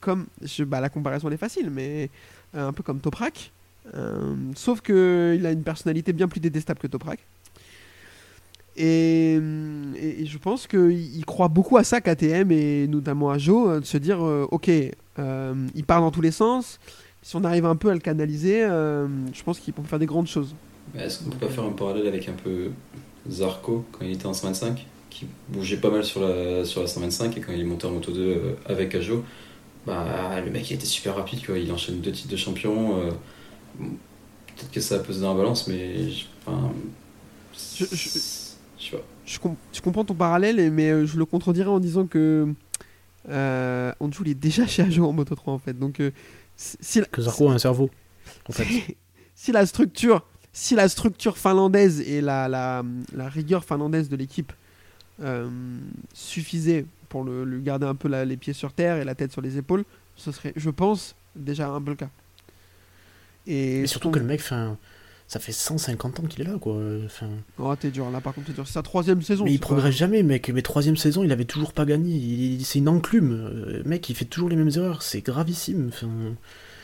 comme bah, la comparaison elle est facile, mais euh, un peu comme Toprak. Euh, sauf que il a une personnalité bien plus détestable que Toprak. Et, et- je pense qu'il croit beaucoup à ça, KTM, et notamment à Joe, euh, de se dire euh, ok, euh, il part dans tous les sens. Si on arrive un peu à le canaliser, euh, je pense qu'il peut faire des grandes choses. Est-ce qu'on peut pas faire un parallèle avec un peu Zarco quand il était en 125 qui bougeait pas mal sur la, sur la 125 et quand il est monté en moto 2 euh, avec Ajo bah le mec il était super rapide quoi. il enchaîne deux titres de champion euh, peut-être que ça a pesé dans la balance mais je, enfin, Je- je- je sais pas Je, com- je comprends ton parallèle, mais euh, je le contredirais en disant que euh, Anjou il est déjà chez Ajo en Moto 3 en fait. Donc, euh, si, la- Que Zarco a un cerveau, en fait. si- la structure, si la structure finlandaise et la, la, la rigueur finlandaise de l'équipe euh, suffisait pour le, lui garder un peu la- les pieds sur terre et la tête sur les épaules, ce serait, je pense, déjà un peu le cas. Et Et surtout que le mec, enfin, ça fait 150 ans qu'il est là, quoi. Enfin, Oh, t'es dur, là par contre, t'es dur. C'est sa troisième saison. mais il pas- progresse jamais, mec. Mais troisième saison, il avait toujours pas gagné. Il- C'est une enclume. Euh, Mec, il fait toujours les mêmes erreurs. C'est gravissime. Enfin,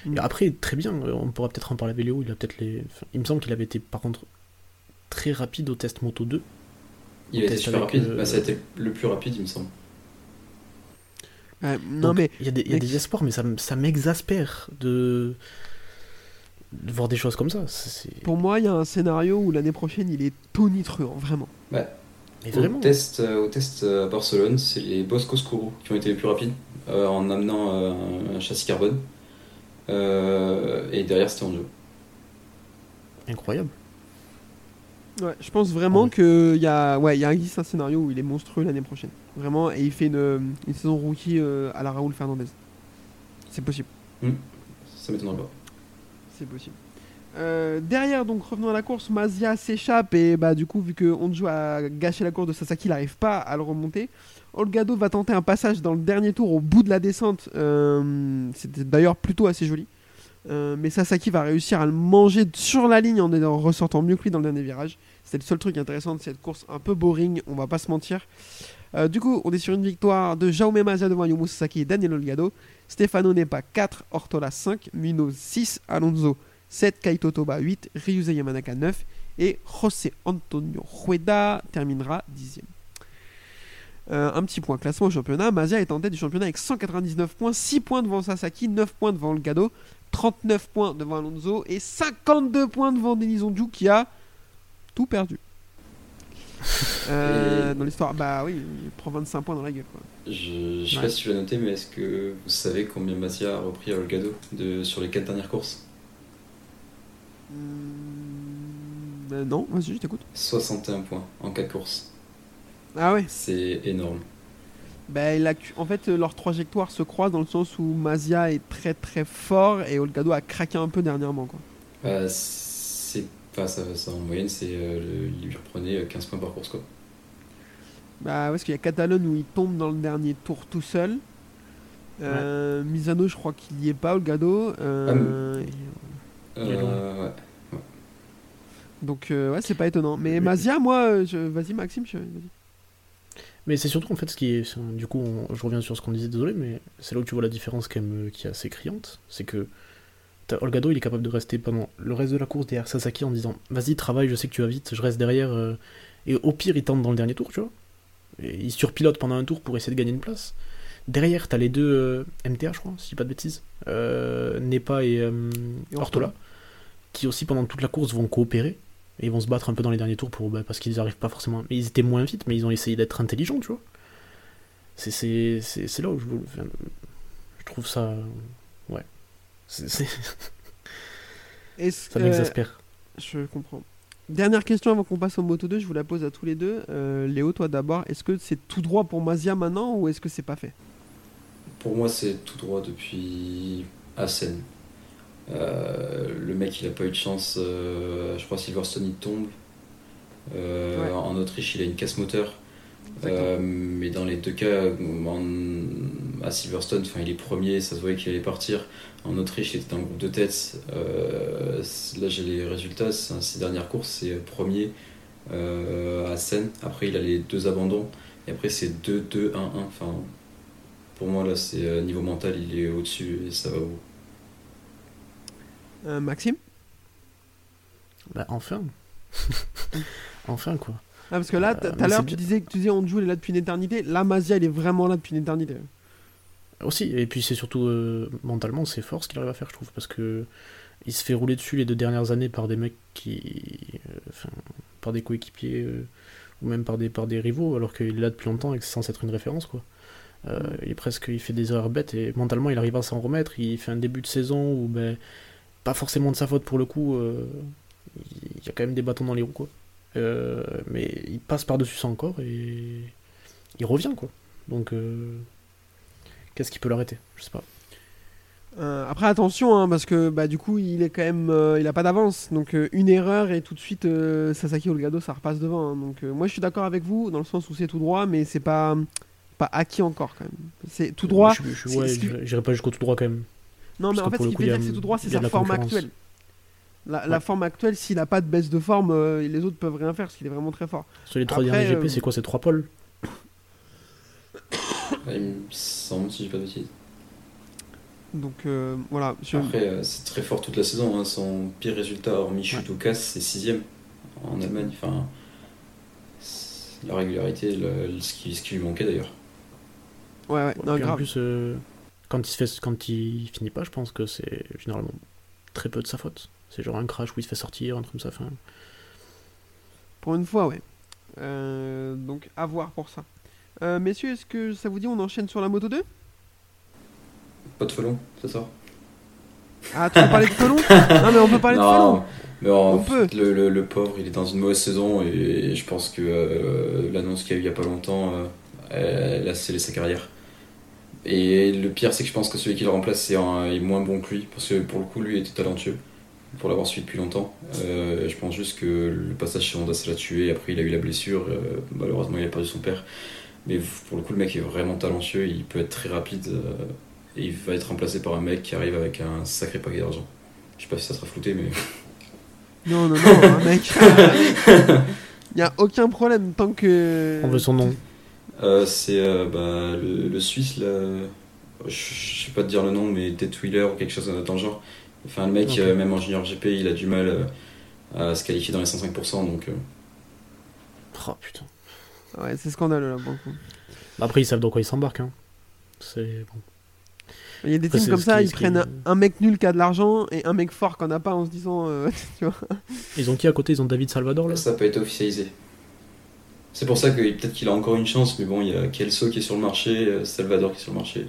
Mm. et après, très bien. euh, On pourra peut-être en parler avec Léo. Il a peut-être les. enfin, il me semble qu'il avait été, par contre, très rapide au test Moto 2. il a été teste super rapide euh, bah, ça a été le plus rapide il me semble non, Donc, mais il y a des, il y a mec, des espoirs, mais ça, ça m'exaspère de... de voir des choses comme ça. C'est- pour moi, il y a un scénario où l'année prochaine, il est tonitruant, vraiment. Mais Au vraiment. test, euh, au test euh, à Barcelone, c'est les Bosco Scuro qui ont été les plus rapides euh, en amenant euh, un châssis carbone. Euh, et derrière, c'était en jeu. Incroyable. Ouais, je pense vraiment Ouais. qu'il y a, ouais, il y a existe un scénario où il est monstrueux l'année prochaine. Vraiment, et il fait une, une saison rookie euh, à la Raoul Fernandez. C'est possible. Ça m'étonnerait pas. C'est possible. Euh, derrière, donc revenons à la course, Mazia s'échappe et bah du coup vu que Honjo a gâché la course de Sasaki, il n'arrive pas à le remonter. Olgado va tenter un passage dans le dernier tour au bout de la descente. Euh, C'était d'ailleurs plutôt assez joli. Euh, mais Sasaki va réussir à le manger sur la ligne en ressortant mieux que lui dans le dernier virage. C'était le seul truc intéressant de cette course un peu boring, on va pas se mentir. Euh, du coup, on est sur une victoire de Jaume Mazia devant Yumu Sasaki et Daniel Olgado. Stefano Nepa 4, Ortola 5, Mino 6, Alonso 7, Kaito Toba 8, Ryuze Yamanaka 9 et José Antonio Rueda terminera 10 euh, un petit point classement au championnat. Mazia est en tête du championnat avec 199 points, 6 points devant Sasaki, 9 points devant Olgado, 39 points devant Alonso et 52 points devant Denis Ondiou qui a tout perdu. Euh, Dans l'histoire, bah oui, il prend 25 points dans la gueule. Quoi. Je, je sais Ouais. pas si tu l'as noté, mais est-ce que vous savez combien Masia a repris à Olgado de, sur les 4 dernières courses? Euh, non, vas-y, je t'écoute. 61 points en 4 courses. Ah ouais. C'est énorme. Bah, il a en fait, euh, leurs trajectoires se croisent dans le sens où Mazia est très très fort et Olgado a craqué un peu dernièrement. Quoi. Bah, enfin, ça, ça, en moyenne, c'est, euh, il lui reprenait 15 points par course. Quoi. Bah, parce qu'il y a Catalogne où il tombe dans le dernier tour tout seul. Euh, Misano, je crois qu'il y est pas, Olgado. Euh, Il loin. Euh, ouais. Donc, euh, ouais, c'est pas étonnant. Mais Mazia, moi, je... vas-y, Maxime, je... vas-y. Mais c'est surtout en fait ce qui est. Du coup, on- je reviens sur ce qu'on disait, désolé, mais c'est là où tu vois la différence quand même qui est assez criante. C'est que Olgado, il est capable de rester pendant le reste de la course derrière Sasaki en disant Vas-y, travaille, je sais que tu vas vite, je reste derrière. euh, Et au pire, il tente dans le dernier tour, tu vois. Et il surpilote pendant un tour pour essayer de gagner une place. Derrière, t'as les deux euh, MTA, je crois, si je dis pas de bêtises. Euh, Nepa et, euh, Et Ortola. Qui aussi, pendant toute la course, vont coopérer. Et ils vont se battre un peu dans les derniers tours pour, bah, parce qu'ils arrivent pas forcément. Mais ils étaient moins vite, mais ils ont essayé d'être intelligents, tu vois. C'est, là où je, veux- enfin, je trouve ça. Ça que- m'exaspère. Je comprends. Dernière question avant qu'on passe au Moto 2, je vous la pose à tous les deux. Euh, Léo, toi d'abord, est-ce que c'est tout droit pour Mazia maintenant ou est-ce que c'est pas fait? Pour moi, c'est tout droit depuis Assen. Euh, le mec, il a pas eu de chance. euh, je crois Silverstone, il tombe. Euh, Ouais. En Autriche, il a une casse moteur. Euh, mais dans les deux cas, en- à Silverstone, enfin, il est premier, ça se voyait qu'il allait partir. En Autriche, il était dans le groupe de tête. Euh, là, j'ai les résultats. c'est- Ses dernières courses, c'est premier euh, à Seine. Après, il a les deux abandons. Et après, c'est 2-2-1-1. Enfin, pour moi, là, c'est niveau mental, il est au-dessus et ça va. Euh, Maxime? Bah, enfin. enfin, quoi. Ah, parce que là, Euh, tout à l'heure, tu disais que tu disais Onju, il est là depuis une éternité. Là, Mazia, il est vraiment là depuis une éternité. Aussi, et puis c'est surtout euh, mentalement, c'est fort ce qu'il arrive à faire, je trouve, parce que il se fait rouler dessus les deux dernières années par des mecs qui. euh, Enfin, par des coéquipiers, ou même par des, par des rivaux, alors qu'il est là depuis longtemps et que c'est censé être une référence, quoi. Euh, il est presque, il fait des erreurs bêtes et mentalement il arrive à s'en remettre. Il fait un début de saison où, ben, pas forcément de sa faute pour le coup, euh, il y a quand même des bâtons dans les roues, quoi. Euh, mais il passe par-dessus ça encore et il revient, quoi. Donc, euh, qu'est-ce qui peut l'arrêter? Je sais pas. Euh, après, attention, hein, parce que bah, du coup, il est quand même, il a pas d'avance. Donc, une erreur et tout de suite, Sasaki Olgado, ça repasse devant. hein. Donc, moi, je suis d'accord avec vous dans le sens où c'est tout droit, mais c'est pas, pas acquis encore quand même. C'est tout droit. Ouais, j'irai- pas jusqu'au tout droit quand même. Non, mais en fait, ce qui fait dire que c'est tout droit, c'est sa forme actuelle. La, forme actuelle, s'il a pas de baisse de forme, euh, les autres peuvent rien faire parce qu'il est vraiment très fort. Sur les trois Après, derniers GP, euh, c'est quoi C'est trois pôles Ouais, il me semble, si j'ai pas de bêtises. Donc euh, voilà. Je- Après, euh, c'est très fort toute la saison. hein. Son pire résultat, hormis chute ou casse, c'est 6ème en Allemagne. Enfin, la régularité, le- ce, qui, ce qui lui manquait d'ailleurs. Ouais, ouais, non, en plus, euh, quand, il se fait, quand il finit pas, je pense que c'est généralement très peu de sa faute. C'est genre un crash où il se fait sortir, un truc comme ça. Enfin, Pour une fois, ouais. Euh, donc, à voir pour ça. Euh, messieurs, est-ce que ça vous dit on enchaîne sur la moto 2 Pas de felon, c'est ça Ah, tu veux parler de Felon? Non, mais on peut parler de Felon. mais en- On peut. Le, le- le pauvre, il est dans une mauvaise saison et je pense que euh, l'annonce qu'il y a eu il y a pas longtemps, euh, elle a scellé sa carrière. Et le pire, c'est que je pense que celui qui le remplace c'est un- est moins bon que lui, parce que pour le coup, lui était talentueux, pour l'avoir suivi depuis longtemps. Euh, je pense juste que le passage chez Honda, ça l'a tué. Après, il a eu la blessure. euh, malheureusement, il a perdu son père. Mais pour le coup, le mec est vraiment talentueux. Il peut être très rapide. euh, et il va être remplacé par un mec qui arrive avec un sacré paquet d'argent. Je sais pas si ça sera flouté, mais. Non, non, non, hein, mec. Il y a aucun problème tant que. on veut son nom. Euh, c'est euh, bah, le, le Suisse, là. Je, je sais pas te dire le nom, mais Dead Wheeler ou quelque chose dans le genre. Enfin, le mec, euh, même en junior GP, il a du mal euh, à se qualifier dans les 105%. Donc, euh, Oh putain. Ouais, c'est scandaleux là pour le coup. Après, ils savent dans quoi ils s'embarquent. Hein. C'est bon. Il y a des Après, teams comme ça, qui- ils prennent un, mec nul qui a de l'argent et un mec fort qui en a pas en se disant. euh, tu vois. Ils ont qui à côté? Ils ont David Salvador là? Ça n'a pas été officialisé. C'est pour ça que peut-être qu'il a encore une chance, mais bon, il y a Kelso qui est sur le marché, Salvador qui est sur le marché.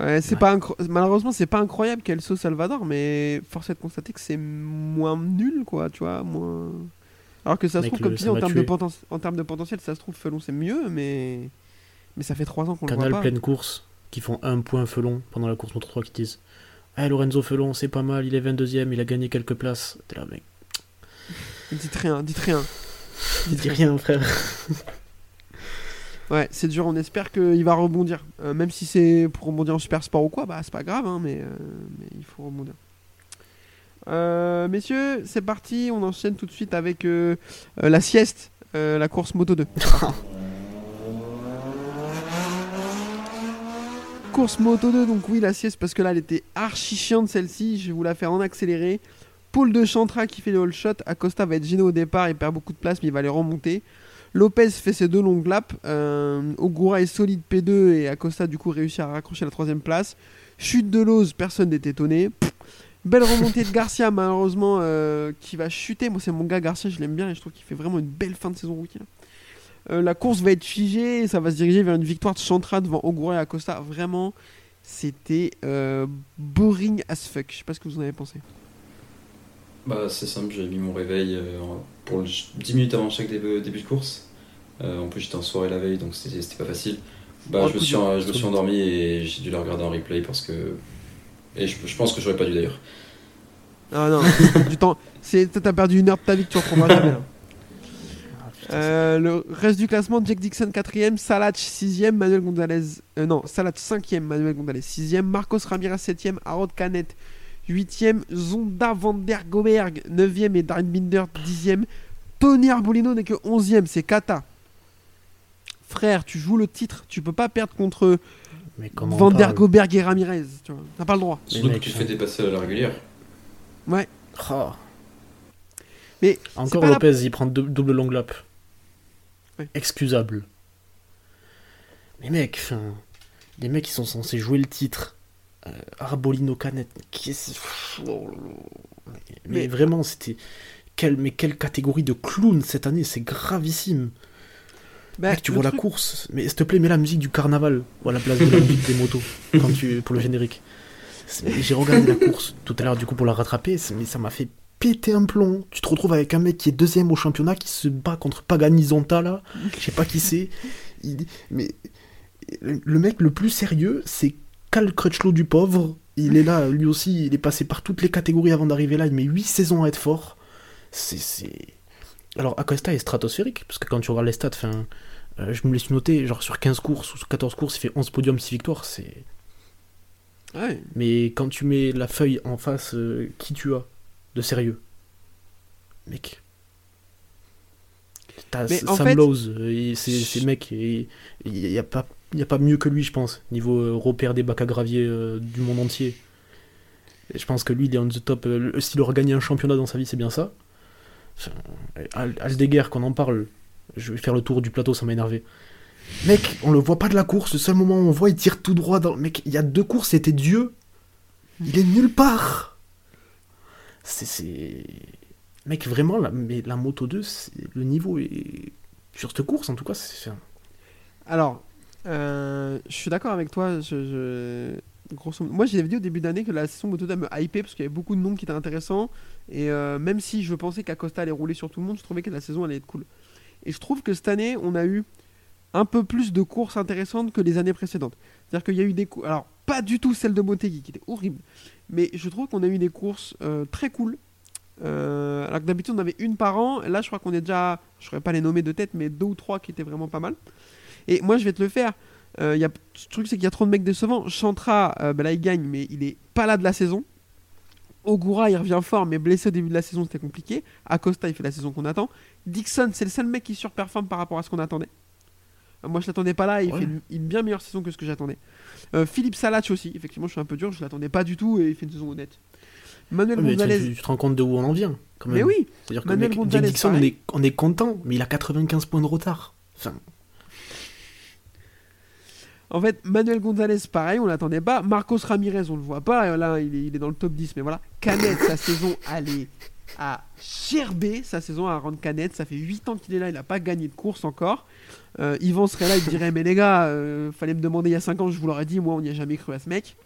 Ouais, c'est Ouais. pas incro- malheureusement c'est pas incroyable Kelso Salvador, mais force est de constater que c'est moins nul quoi, tu vois, moins. Alors que ça se trouve comme tu dis en termes, de tué. poten- en termes de potentiel, ça se trouve Felon c'est mieux, mais mais ça fait 3 ans qu'on le voit Canal pas. pleine course qui font un point Felon pendant la course Moto 3 qui disent Eh Lorenzo Felon, c'est pas mal, il est 22ème, il a gagné quelques places. T'es là, mec. Dites rien, dites rien. Dis rien, frère. Ouais, c'est dur, on espère qu'il va rebondir. Euh, même si c'est pour rebondir en super sport ou quoi, bah c'est pas grave, hein, mais, euh, mais il faut rebondir. Euh, messieurs, c'est parti, on enchaîne tout de suite avec euh, la sieste, la course moto 2. course moto 2, donc oui, la sieste, parce que là elle était archi chiante celle-ci, je vais vous la faire en accéléré. Paul de Chantra qui fait le all shot, Acosta va être gêné au départ, il perd beaucoup de place, mais il va les remonter. Lopez fait ses deux longues laps. Euh, Ogura est solide P2 et Acosta du coup réussit à raccrocher la troisième place. Chute de Lose, personne n'est étonné. Belle remontée de Garcia malheureusement euh, qui va chuter. Moi c'est mon gars Garcia, je l'aime bien et je trouve qu'il fait vraiment une belle fin de saison rookie. là. Euh, la course va être figée ça va se diriger vers une victoire de Chantra devant Ogura et Acosta. Vraiment, c'était boring as fuck. Je sais pas ce que vous en avez pensé. Bah, c'est simple, j'ai mis mon réveil euh, pour le- 10 minutes avant chaque début, début de course. Euh, en plus, j'étais en soirée la veille, donc c'était pas facile. Bah, Oh, je, me suis, dur. je me suis endormi et j'ai dû la regarder en replay parce que. Et je, je pense que j'aurais pas dû d'ailleurs. Ah non, du temps. C'est t'as perdu une heure de ta vie que tu reprendras jamais. là. Euh, le reste du classement, Jack Dixon 4ème, Salach 6ème, Manuel Gonzalez. euh, non, Salach 5ème, Manuel Gonzalez 6ème, Marcos Ramirez 7ème, Harold Canet 8ème, Zonda van der Goberg 9ème et Darren Binder 10ème. Tony Arbolino n'est que 11ème, c'est Kata. Frère, tu joues le titre, tu peux pas perdre contre Mais Van der Goberg et Ramirez. Tu t'as pas le droit. Surtout que tu fais dépasser à la régulière. Oh. Mais Encore la- Lopez, il prend deux- double long lap. Ouais. Excusable. Mais mec, les mecs qui sont censés jouer le titre, euh, Arbolino Canet, oh là là. mais, mais Mais- vraiment, c'était... Quelle, mais quelle catégorie de clown cette année, c'est gravissime. Bah, Mec, tu vois la course, mais s'il te plaît, mets la musique du carnaval ou à la place de la musique des motos quand tu, pour le générique. J'ai regardé la course tout à l'heure du coup pour la rattraper, mais ça m'a fait péter un plomb. Tu te retrouves avec un mec qui est deuxième au championnat qui se bat contre Pagani Zonta là, je sais pas qui c'est. Il- Mais le mec le plus sérieux, c'est Cal Crutchlow du pauvre. Il est là, lui aussi, il est passé par toutes les catégories avant d'arriver là. Il met 8 saisons à être fort. C'est. Alors Acosta est stratosphérique, parce que quand tu regardes les stats, enfin, euh, je me laisse noter, genre sur 15 courses ou sur 14 courses, il fait 11 podiums, 6 victoires. C'est. Ouais. Mais quand tu mets la feuille en face, euh, qui tu as de sérieux? Mec. T'as Mais S- en Sam fait- Lowe's, euh, et ces, ces mecs, il n'y a, pas- y a pas mieux que lui, je pense, niveau euh, repère des bacs à gravier euh, du monde entier. Et je pense que lui, il est on the top. euh, S'il aura gagné un championnat dans sa vie, c'est bien ça. Aldeguer, qu'on en parle, je vais faire le tour du plateau, ça m'a énervé. Mec, on le voit pas de la course, le seul moment où on voit, il tire tout droit dans. Mec, il y a deux courses, c'était Dieu. Il est nulle part. C'est. Mec, vraiment, la, mais la Moto 2, c'est- le niveau est. Sur cette course, en tout cas, c'est. Alors, euh, je suis d'accord avec toi. Je, je- Moi, j'avais dit au début d'année que la saison Moto 2 me hypait parce qu'il y avait beaucoup de noms qui étaient intéressants. Et euh, même si je pensais qu'Acosta allait rouler sur tout le monde, je trouvais que la saison allait être cool. Et je trouve que cette année, on a eu un peu plus de courses intéressantes que les années précédentes. C'est-à-dire qu'il y a eu des courses. Alors, pas du tout celle de Motegi qui était horrible. Mais je trouve qu'on a eu des courses euh, très cool. Euh, alors que d'habitude, on avait une par an. Là, je crois qu'on est déjà. Je ne saurais pas les nommer de tête, mais deux ou trois qui étaient vraiment pas mal. Et moi, je vais te le faire. Euh, y a, le truc, c'est qu'il y a trop de mecs décevants. Chantra, euh, bah là, il gagne, mais il est pas là de la saison. Ogura, il revient fort, mais blessé au début de la saison, c'était compliqué. Acosta, il fait la saison qu'on attend. Dixon, c'est le seul mec qui surperforme par rapport à ce qu'on attendait. Euh, Moi, je l'attendais pas là. Il Ouais. fait une, une bien meilleure saison que ce que j'attendais. Euh, Philippe Salach aussi. Effectivement, je suis un peu dur. Je l'attendais pas du tout et il fait une saison honnête. Manuel mais tu, Gonzalez. tu te rends compte de où on en vient, quand même. Mais oui, C'est-à-dire que Manuel mec, Gonzalez, Dixon, on est, on est content, mais il a 95 points de retard. Enfin, En fait, Manuel Gonzalez, pareil, on l'attendait pas. Marcos Ramirez, on le voit pas. Là, il est, il est dans le top 10, mais voilà. Canet, sa saison, elle est à gerber. Sa saison à rendre Canet. Ça fait 8 ans qu'il est là, il a pas gagné de course encore. Euh, Yvan serait là, il dirait Mais les gars, euh, fallait me demander il y a 5 ans, je vous l'aurais dit. Moi, on n'y a jamais cru à ce mec.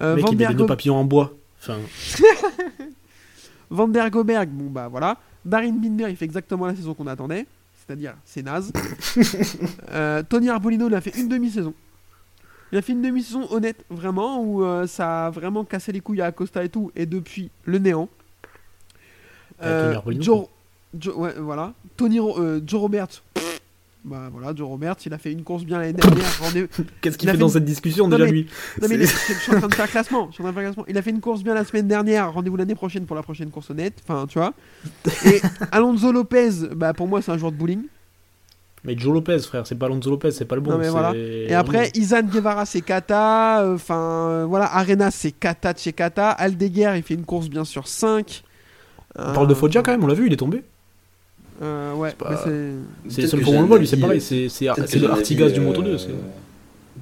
Euh, mec, Van, der papillons en bois. Enfin, Van der Goberg, bon bah voilà. Darin Binder, il fait exactement la saison qu'on attendait. C'est-à-dire, c'est naze. Euh, Tony Arbolino, il a fait une demi-saison. Il a fait une demi-saison honnête, vraiment, où euh, ça a vraiment cassé les couilles à Acosta et tout, et depuis, le néant. Euh, Tony Arbolino, Joe, Joe- ouais, voilà. Tony, euh, Joe Roberts, pff, bah voilà, Joe Roberts, il a fait une course bien l'année dernière. qu'est-ce qu'il fait dans une- cette discussion Non, déjà mais- lui non mais je suis en train de faire classement. Je suis en train de faire classement. Il a fait une course bien la semaine dernière. Rendez-vous l'année prochaine pour la prochaine course honnête. Enfin, tu vois. Et Alonso Lopez, bah pour moi c'est un joueur de bowling. Mais Joe Lopez, frère, c'est pas Alonso Lopez, c'est pas le bon. Non, mais voilà. Et après, Izan Guevara c'est Kata. euh, Enfin euh, voilà, Arena c'est Kata de chez Kata. Aldeguer il fait une course bien sur 5. on parle de Foggia quand même, on l'a vu, il est tombé. Euh, ouais, c'est. Un vol, lui, c'est pareil, c'est le Artigas du Moto 2. euh,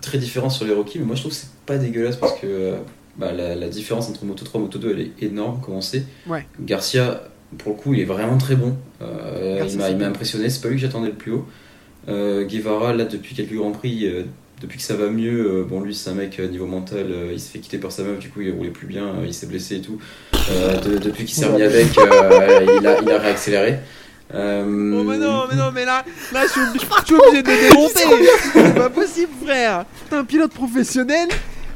Très différent sur les Rookies, mais moi je trouve que c'est pas dégueulasse parce que euh, bah, la, la différence entre Moto 3 et Moto 2 elle est énorme, comme on sait. Ouais. Garcia, pour le coup, il est vraiment très bon. Euh, Garcia, il m'a- impressionné, c'est pas lui que j'attendais le plus haut. Euh, Guevara, là, depuis quelques Grands Prix, euh, depuis que ça va mieux, euh, bon, lui c'est un mec euh, niveau mental, euh, il s'est fait quitter par sa meuf, du coup il roulait plus bien, euh, il s'est blessé et tout. Euh, de- depuis qu'il s'est remis avec, euh, il, a, il a réaccéléré. Euh, Oh mais non, mais non, mais là, là je suis obligé, je suis obligé de démonter. C'est pas possible, frère. T'es un pilote professionnel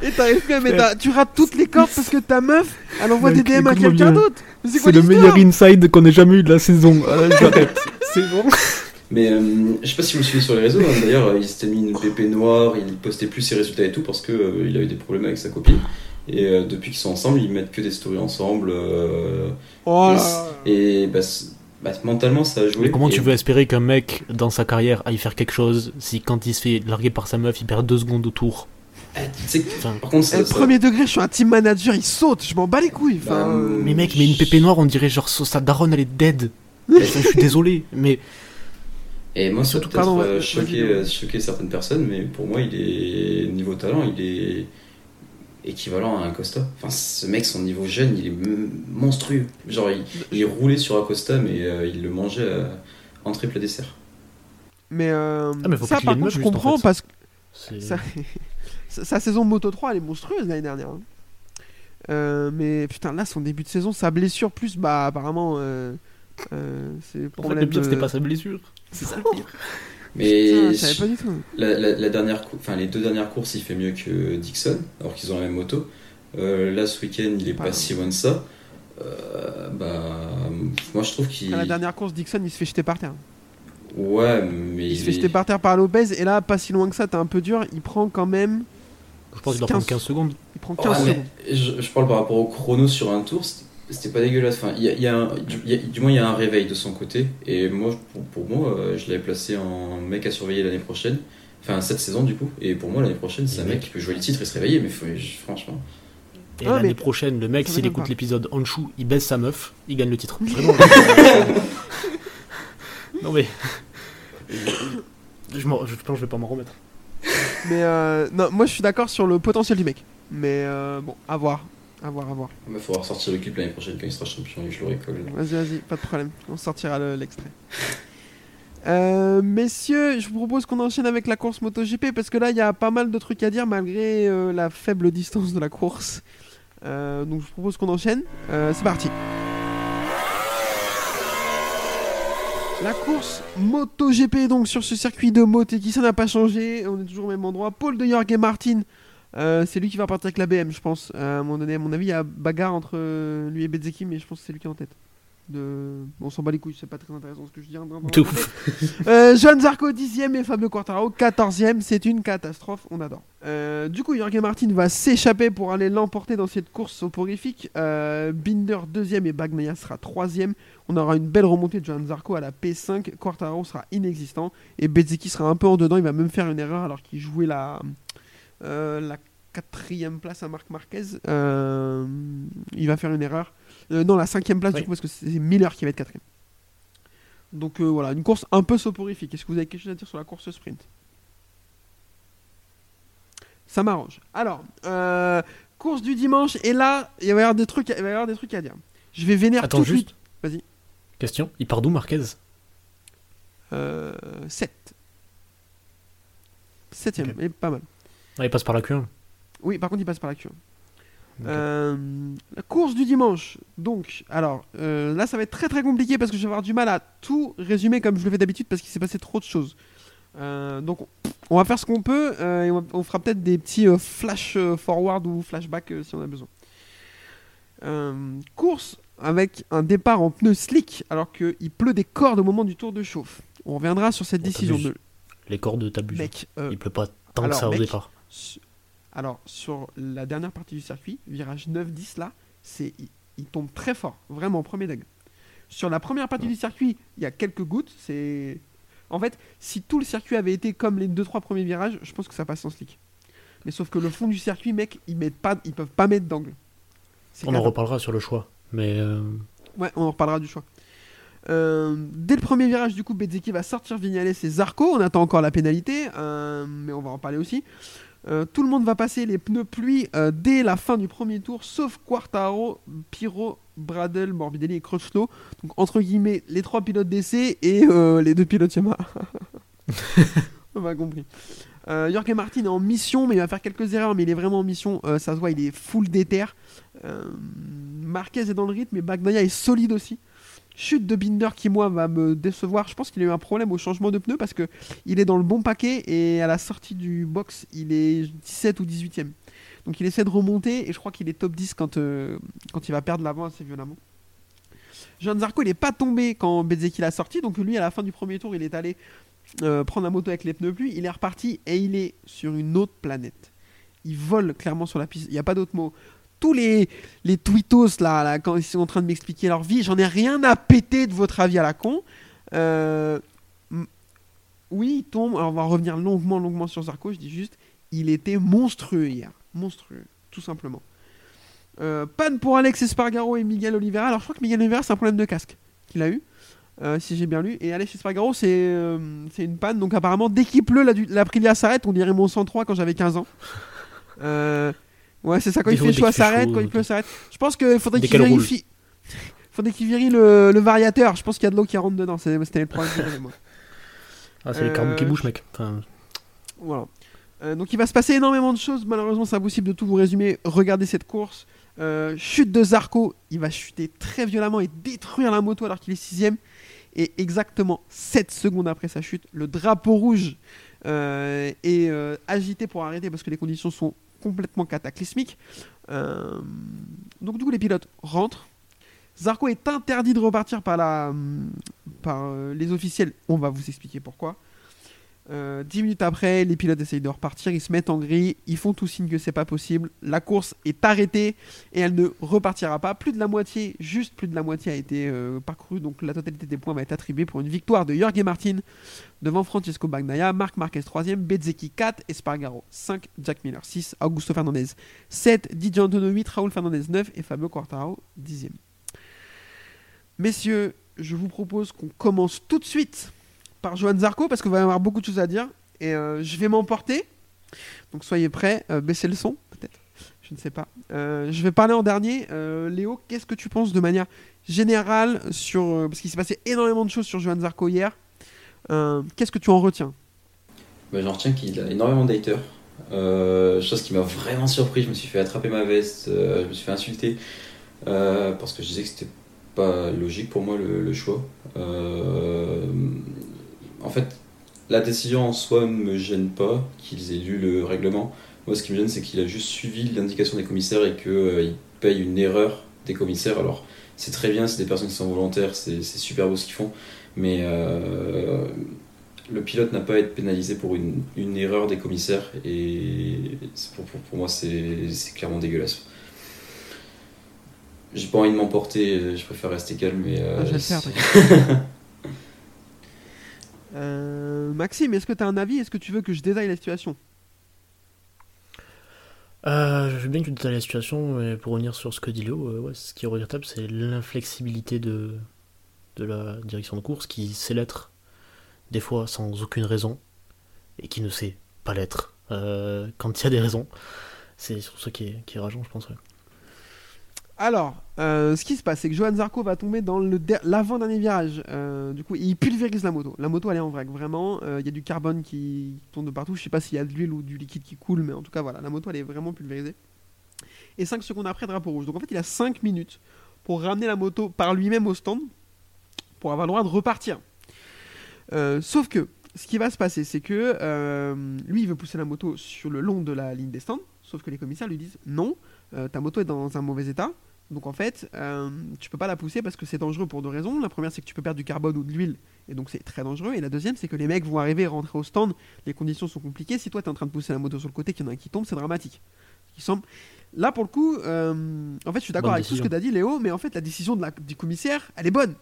et t'arrives plus à mettre. Tu rates toutes les cordes parce que ta meuf, elle envoie des DM à quelqu'un d'autre. C'est le meilleur inside qu'on ait jamais eu de la saison. Ah, J'arrête. C'est bon. Mais euh, je sais pas si vous le suivez sur les réseaux, hein, d'ailleurs il s'était mis une PP noire, il postait plus ses résultats et tout parce que euh, il avait des problèmes avec sa copine. Et euh, depuis qu'ils sont ensemble, ils mettent que des stories ensemble. euh, Oh et là et bah, bah, mentalement ça a joué. Mais comment Et- tu veux espérer qu'un mec dans sa carrière aille faire quelque chose si quand il se fait larguer par sa meuf il perd deux secondes au tour tu sais que- Enfin, par contre, ça, Eh, ça- Premier degré, je suis un team manager, il saute, je m'en bats les couilles. Enfin, Bah, euh, mais mec, mais une pépé noire, on dirait genre sa daronne, elle est dead. Je suis désolé, mais Et moi, ça Surtout, peut-être pardon, euh, choquer, vas-y. euh, choquer certaines personnes, mais pour moi, il est niveau talent, il est équivalent à Acosta. Enfin, ce mec, son niveau jeune, il est monstrueux. Genre, il, il roulait sur Acosta, mais euh, il le mangeait euh, en triple dessert. mais, euh, Ah, mais faut ça, par contre, je en comprends fait. parce que sa... sa- sa saison Moto 3, elle est monstrueuse l'année dernière. hein. Euh, mais putain, là, son début de saison, sa blessure, plus, bah, apparemment, euh, euh, c'est le En fait, le pire, c'était pas sa blessure. C'est ça le pire. Mais Putain, je savais pas du tout. la, la- la dernière, cou- enfin, les deux dernières courses, il fait mieux que Dixon, alors qu'ils ont la même moto. Euh, là, ce week-end, il est Pas si loin de ça. Euh, bah, moi, je trouve qu'il. À la dernière course, Dixon, il se fait jeter par terre. Ouais, mais Il, se fait jeter par terre par Lopez, et là, pas si loin que ça, t'es un peu dur. Il prend quand même. Je pense qu'il doit prendre 15 secondes. Il prend Ouais, 15 mais secondes. je, je parle par rapport au chrono sur un tour, c'était- pas dégueulasse. Enfin, il y a, il y a un- du, il y a- du moins, il y a un réveil de son côté. Et moi, pour, pour moi, euh, je l'avais placé en mec à surveiller l'année prochaine. Enfin, cette saison, du coup. Et pour moi, l'année prochaine, c'est un mec qui peut jouer le titre et se réveiller. Mais faut- franchement. Et Ah, l'année mais- prochaine, le mec, s'il écoute pas. l'épisode Anshu, il baise sa meuf, il gagne le titre. Vraiment. non mais. Je, pense que je vais pas m'en remettre. Mais euh, non, moi, je suis d'accord sur le potentiel du mec. Mais euh, bon, à voir. À voir, à voir. Il va falloir sortir le clip l'année prochaine quand il sera champion et je le récolte. Vas-y, vas-y, pas de problème. On sortira le- l'extrait. Euh, messieurs, je vous propose qu'on enchaîne avec la course MotoGP parce que là il y a pas mal de trucs à dire malgré euh, la faible distance de la course. Euh, donc je vous propose qu'on enchaîne. C'est parti. La course MotoGP donc sur ce circuit de Motegi, ça n'a pas changé, on est toujours au même endroit. Paul de Jorge Martin, euh, c'est lui qui va partir avec la BM, je pense. Euh, à un moment donné, à mon avis, il y a bagarre entre lui et Bezeki, mais je pense que c'est lui qui est en tête. De... Bon, on s'en bat les couilles, c'est pas très intéressant ce que je dis. hein, euh, Johan Zarco 10ème et Fabio Quartararo 14ème, c'est une catastrophe, on adore. Euh, du coup, Jorge Martin va s'échapper pour aller l'emporter dans cette course soporifique. Euh, Binder 2ème et Bagnaia sera 3ème. On aura une belle remontée de Johan Zarco à la P5. Quartararo sera inexistant et Bezeki sera un peu en dedans. Il va même faire une erreur alors qu'il jouait la, la quatrième place à Marc Marquez. Euh, il va faire une erreur. Euh, non, la cinquième place Oui. du coup parce que c'est Miller qui va être quatrième. Donc euh, voilà, une course un peu soporifique. Est-ce que vous avez quelque chose à dire sur la course sprint? Ça m'arrange. Alors, euh, course du dimanche, et là, il va y avoir des trucs, il va y avoir des trucs à dire. Je vais vénérer Attends tout juste. Vas-y. Question, il part d'où Marquez? Euh, 7. 7ème, Ok. et pas mal. Ah, il passe par la Q1. Oui, par contre, il passe par la queue. Ok. Euh, la course du dimanche. Donc, alors, euh, là, ça va être très très compliqué parce que je vais avoir du mal à tout résumer comme je le fais d'habitude parce qu'il s'est passé trop de choses. Euh, donc, on- va faire ce qu'on peut et on, fera peut-être des petits flash forward ou flashback si on a besoin. Course avec un départ en pneus slick alors qu'il pleut des cordes au moment du tour de chauffe. On reviendra sur cette décision t'abuses. de Les cordes t'abusent. mec. Il pleut pas tant alors, que ça au mec, départ. Alors, sur la dernière partie du circuit, virage 9-10 là, c'est il, il tombe très fort, vraiment premier degré. Sur la première partie du circuit, il y a quelques gouttes, c'est en fait, si tout le circuit avait été comme les 2 3 premiers virages, je pense que ça passe en slick. Mais sauf que le fond du circuit, mec, ils mettent pas ils peuvent pas mettre d'angle. On en reparlera sur le choix. Mais euh, Ouais, on en reparlera du choix. Euh, dès le premier virage, du coup, Bezeki va sortir Vignales et Zarco. On attend encore la pénalité, euh, mais on va en parler aussi. Euh, tout le monde va passer les pneus pluie euh, dès la fin du premier tour, sauf Quartaro, Piro, Bradel, Morbidelli et Crutchlow. Donc, entre guillemets, les trois pilotes d'essai et euh, les deux pilotes Yamaha. on va compris. Euh, Jorge Martin est en mission, mais il va faire quelques erreurs, mais il est vraiment en mission. Ça se voit, il est full déter. Marquez est dans le rythme, mais Bagnaia est solide aussi. Chute de Binder qui, moi, va me décevoir. Je pense qu'il a eu un problème au changement de pneu parce que il est dans le bon paquet et à la sortie du box, il est 17 ou 18ème. Donc il essaie de remonter et je crois qu'il est top 10 quand, euh, quand il va perdre l'avant assez violemment. Jean Zarco, il n'est pas tombé quand Bezeki l'a sorti, donc lui, à la fin du premier tour, il est allé euh, prendre la moto avec les pneus pluie, il est reparti et il est sur une autre planète. Il vole clairement sur la piste, il n'y a pas d'autre mot. Tous les, les tweetos là, là, quand ils sont en train de m'expliquer leur vie, j'en ai rien à péter de votre avis à la con. Euh, oui, il tombe, alors on va revenir longuement, longuement sur Zarco, je dis juste, il était monstrueux hier. Monstrueux, tout simplement. Euh, panne pour Alex Espargaro et Miguel Oliveira. Alors je crois que Miguel Oliveira, c'est un problème de casque qu'il a eu, euh, si j'ai bien lu. Et Alex Espargaro, c'est une panne. Donc apparemment, dès qu'il pleut, la, la s'arrête. On dirait mon 103 quand j'avais 15 ans. Ouais, c'est ça. Quand Des il fait chaud, s'arrête. Quand il pleut, s'arrête. Je pense qu'il faudrait qu'il vérifie. faudrait qu'il vérifie le, le variateur. Je pense qu'il y a de l'eau qui rentre dedans. C'était le problème moi. Ah, c'est les carbone qui Euh, bouge, mec. Enfin, Voilà. Euh, donc il va se passer énormément de choses. Malheureusement, c'est impossible de tout vous résumer. Regardez cette course. Euh, chute de Zarco. Il va chuter très violemment et détruire la moto alors qu'il est sixième. Et exactement 7 secondes après sa chute, le drapeau rouge est agité pour arrêter parce que les conditions sont complètement cataclysmiques. Euh, donc du coup, les pilotes rentrent. Zarco est interdit de repartir par, la, par euh, les officiels. On va vous expliquer pourquoi. Euh, dix minutes après, les pilotes essayent de repartir, ils se mettent en grille, ils font tout signe que c'est pas possible. La course est arrêtée et elle ne repartira pas. Plus de la moitié, juste plus de la moitié a été euh, parcourue, donc la totalité des points va être attribuée pour une victoire de Jorge Martin devant Francesco Bagnaia, Marc Marquez 3ème, Bezzecchi 4, Espargaro 5, Jack Miller 6, Augusto Fernandez 7, Didier Antonio 8, Raúl Fernandez 9 et Fabio Quartararo 10ème. Messieurs, je vous propose qu'on commence tout de suite par Johan Zarco parce qu'on va avoir beaucoup de choses à dire et euh, je vais m'emporter. Donc soyez prêts, euh, baissez le son peut-être, je ne sais pas. Euh, je vais parler en dernier. Euh, Léo, qu'est-ce que tu penses de manière générale sur... parce qu'il s'est passé énormément de choses sur Johan Zarco hier. Qu'est-ce que tu en retiens? Bah, J'en retiens qu'il a énormément de haters. Euh, chose qui m'a vraiment surpris. Je me suis fait attraper ma veste, je me suis fait insulter parce que je disais que c'était pas logique pour moi le, choix. En fait, la décision en soi ne me gêne pas qu'ils aient lu le règlement. Moi, ce qui me gêne, c'est qu'il a juste suivi l'indication des commissaires et qu'il paye une erreur des commissaires. Alors, c'est très bien, c'est des personnes qui sont volontaires, c'est super beau ce qu'ils font, mais euh, le pilote n'a pas à être pénalisé pour une, une erreur des commissaires et pour, pour, pour moi c'est clairement dégueulasse. J'ai pas envie de m'emporter, je préfère rester calme. Mais, euh, Ah, je vais le faire, c'est- Euh, Maxime, est-ce que tu as un avis? Est-ce que tu veux que je détaille la situation? Euh, je veux bien que tu détailles la situation, mais pour revenir sur ce que dit Léo, euh, ce qui est regrettable, c'est l'inflexibilité de, de la direction de course qui sait l'être, des fois sans aucune raison, et qui ne sait pas l'être quand il y a des raisons. C'est surtout ça qui est, rageant, je pense. Alors, euh, ce qui se passe, c'est que Johan Zarco va tomber dans l'avant-dernier virage. Euh, du coup, il pulvérise la moto. La moto, elle est en vrac, vraiment. Euh, Il y a du carbone qui tourne de partout. Je sais pas s'il y a de l'huile ou du liquide qui coule, mais en tout cas, voilà, la moto, elle est vraiment pulvérisée. Et 5 secondes après, drapeau rouge. Donc en fait, il a 5 minutes pour ramener la moto par lui-même au stand pour avoir le droit de repartir. Sauf que, ce qui va se passer, c'est que lui, il veut pousser la moto sur le long de la ligne des stands. Sauf que les commissaires lui disent non, ta moto est dans un mauvais état. Donc en fait, euh, tu peux pas la pousser parce que c'est dangereux pour deux raisons. La première, c'est que tu peux perdre du carbone ou de l'huile, et donc c'est très dangereux. Et la deuxième, c'est que les mecs vont arriver rentrer au stand. Les conditions sont compliquées. Si toi, tu es en train de pousser la moto sur le côté, qu'il y en a un qui tombe, c'est dramatique. Il semble... Là, pour le coup, euh, en fait, je suis d'accord avec tout ce que décision. tu as dit, Léo, mais en fait, la décision de la- du commissaire, elle est bonne.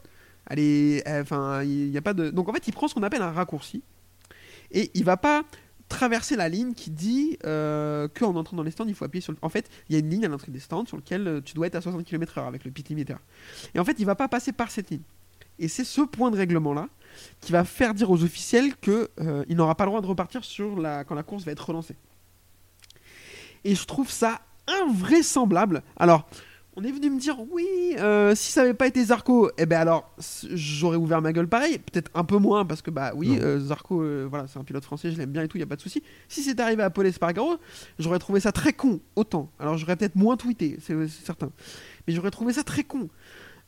Elle est, euh, enfin, il y a pas de. Donc en fait, il prend ce qu'on appelle un raccourci, et il va pas traverser la ligne qui dit euh, qu'en entrant dans les stands, il faut appuyer sur le... En fait, il y a une ligne à l'entrée des stands sur laquelle euh, tu dois être à 60 km/h avec le pit limiter. Et en fait, il va pas passer par cette ligne. Et c'est ce point de règlement-là qui va faire dire aux officiels qu'il n'aura pas le droit de repartir sur la... quand la course va être relancée. Et je trouve ça invraisemblable. Alors, on est venu me dire, oui, euh, si ça n'avait pas été Zarco, eh ben alors, j'aurais ouvert ma gueule pareil. Peut-être un peu moins, parce que, bah oui, euh, Zarco, euh, voilà, c'est un pilote français, je l'aime bien et tout, il n'y a pas de souci. Si c'était arrivé à Paul Espargaro, j'aurais trouvé ça très con, autant. Alors, j'aurais peut-être moins tweeté, c'est c'est certain. Mais j'aurais trouvé ça très con.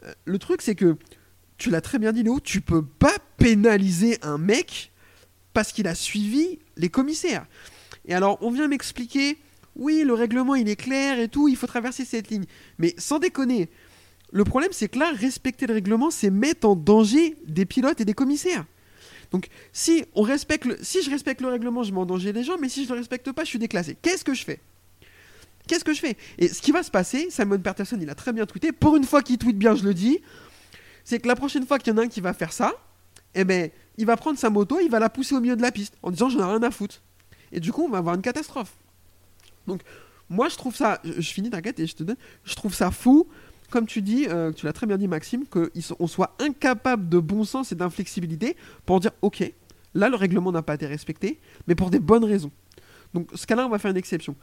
Euh, le truc, c'est que, tu l'as très bien dit, Léo, tu peux pas pénaliser un mec parce qu'il a suivi les commissaires. Et alors, on vient m'expliquer, oui, le règlement il est clair et tout, il faut traverser cette ligne. Mais sans déconner, le problème c'est que là, respecter le règlement, c'est mettre en danger des pilotes et des commissaires. Donc, si, on respecte si je respecte le règlement, je mets en danger les gens, mais si je ne le respecte pas, je suis déclassé. Qu'est-ce que je fais? Qu'est-ce que je fais? Et ce qui va se passer, Simon Peterson, il a très bien tweeté, pour une fois qu'il tweet bien, je le dis, c'est que la prochaine fois qu'il y en a un qui va faire ça, eh ben, il va prendre sa moto, il va la pousser au milieu de la piste, en disant j'en ai rien à foutre. Et du coup, on va avoir une catastrophe. Donc, moi, je trouve ça. Je, je finis, t'inquiète, et je te donne. Je trouve ça fou, comme tu dis, euh, tu l'as très bien dit, Maxime, qu'on soit incapable de bon sens et d'inflexibilité pour dire ok, là, le règlement n'a pas été respecté, mais pour des bonnes raisons. Donc, ce cas-là, on va faire une exception.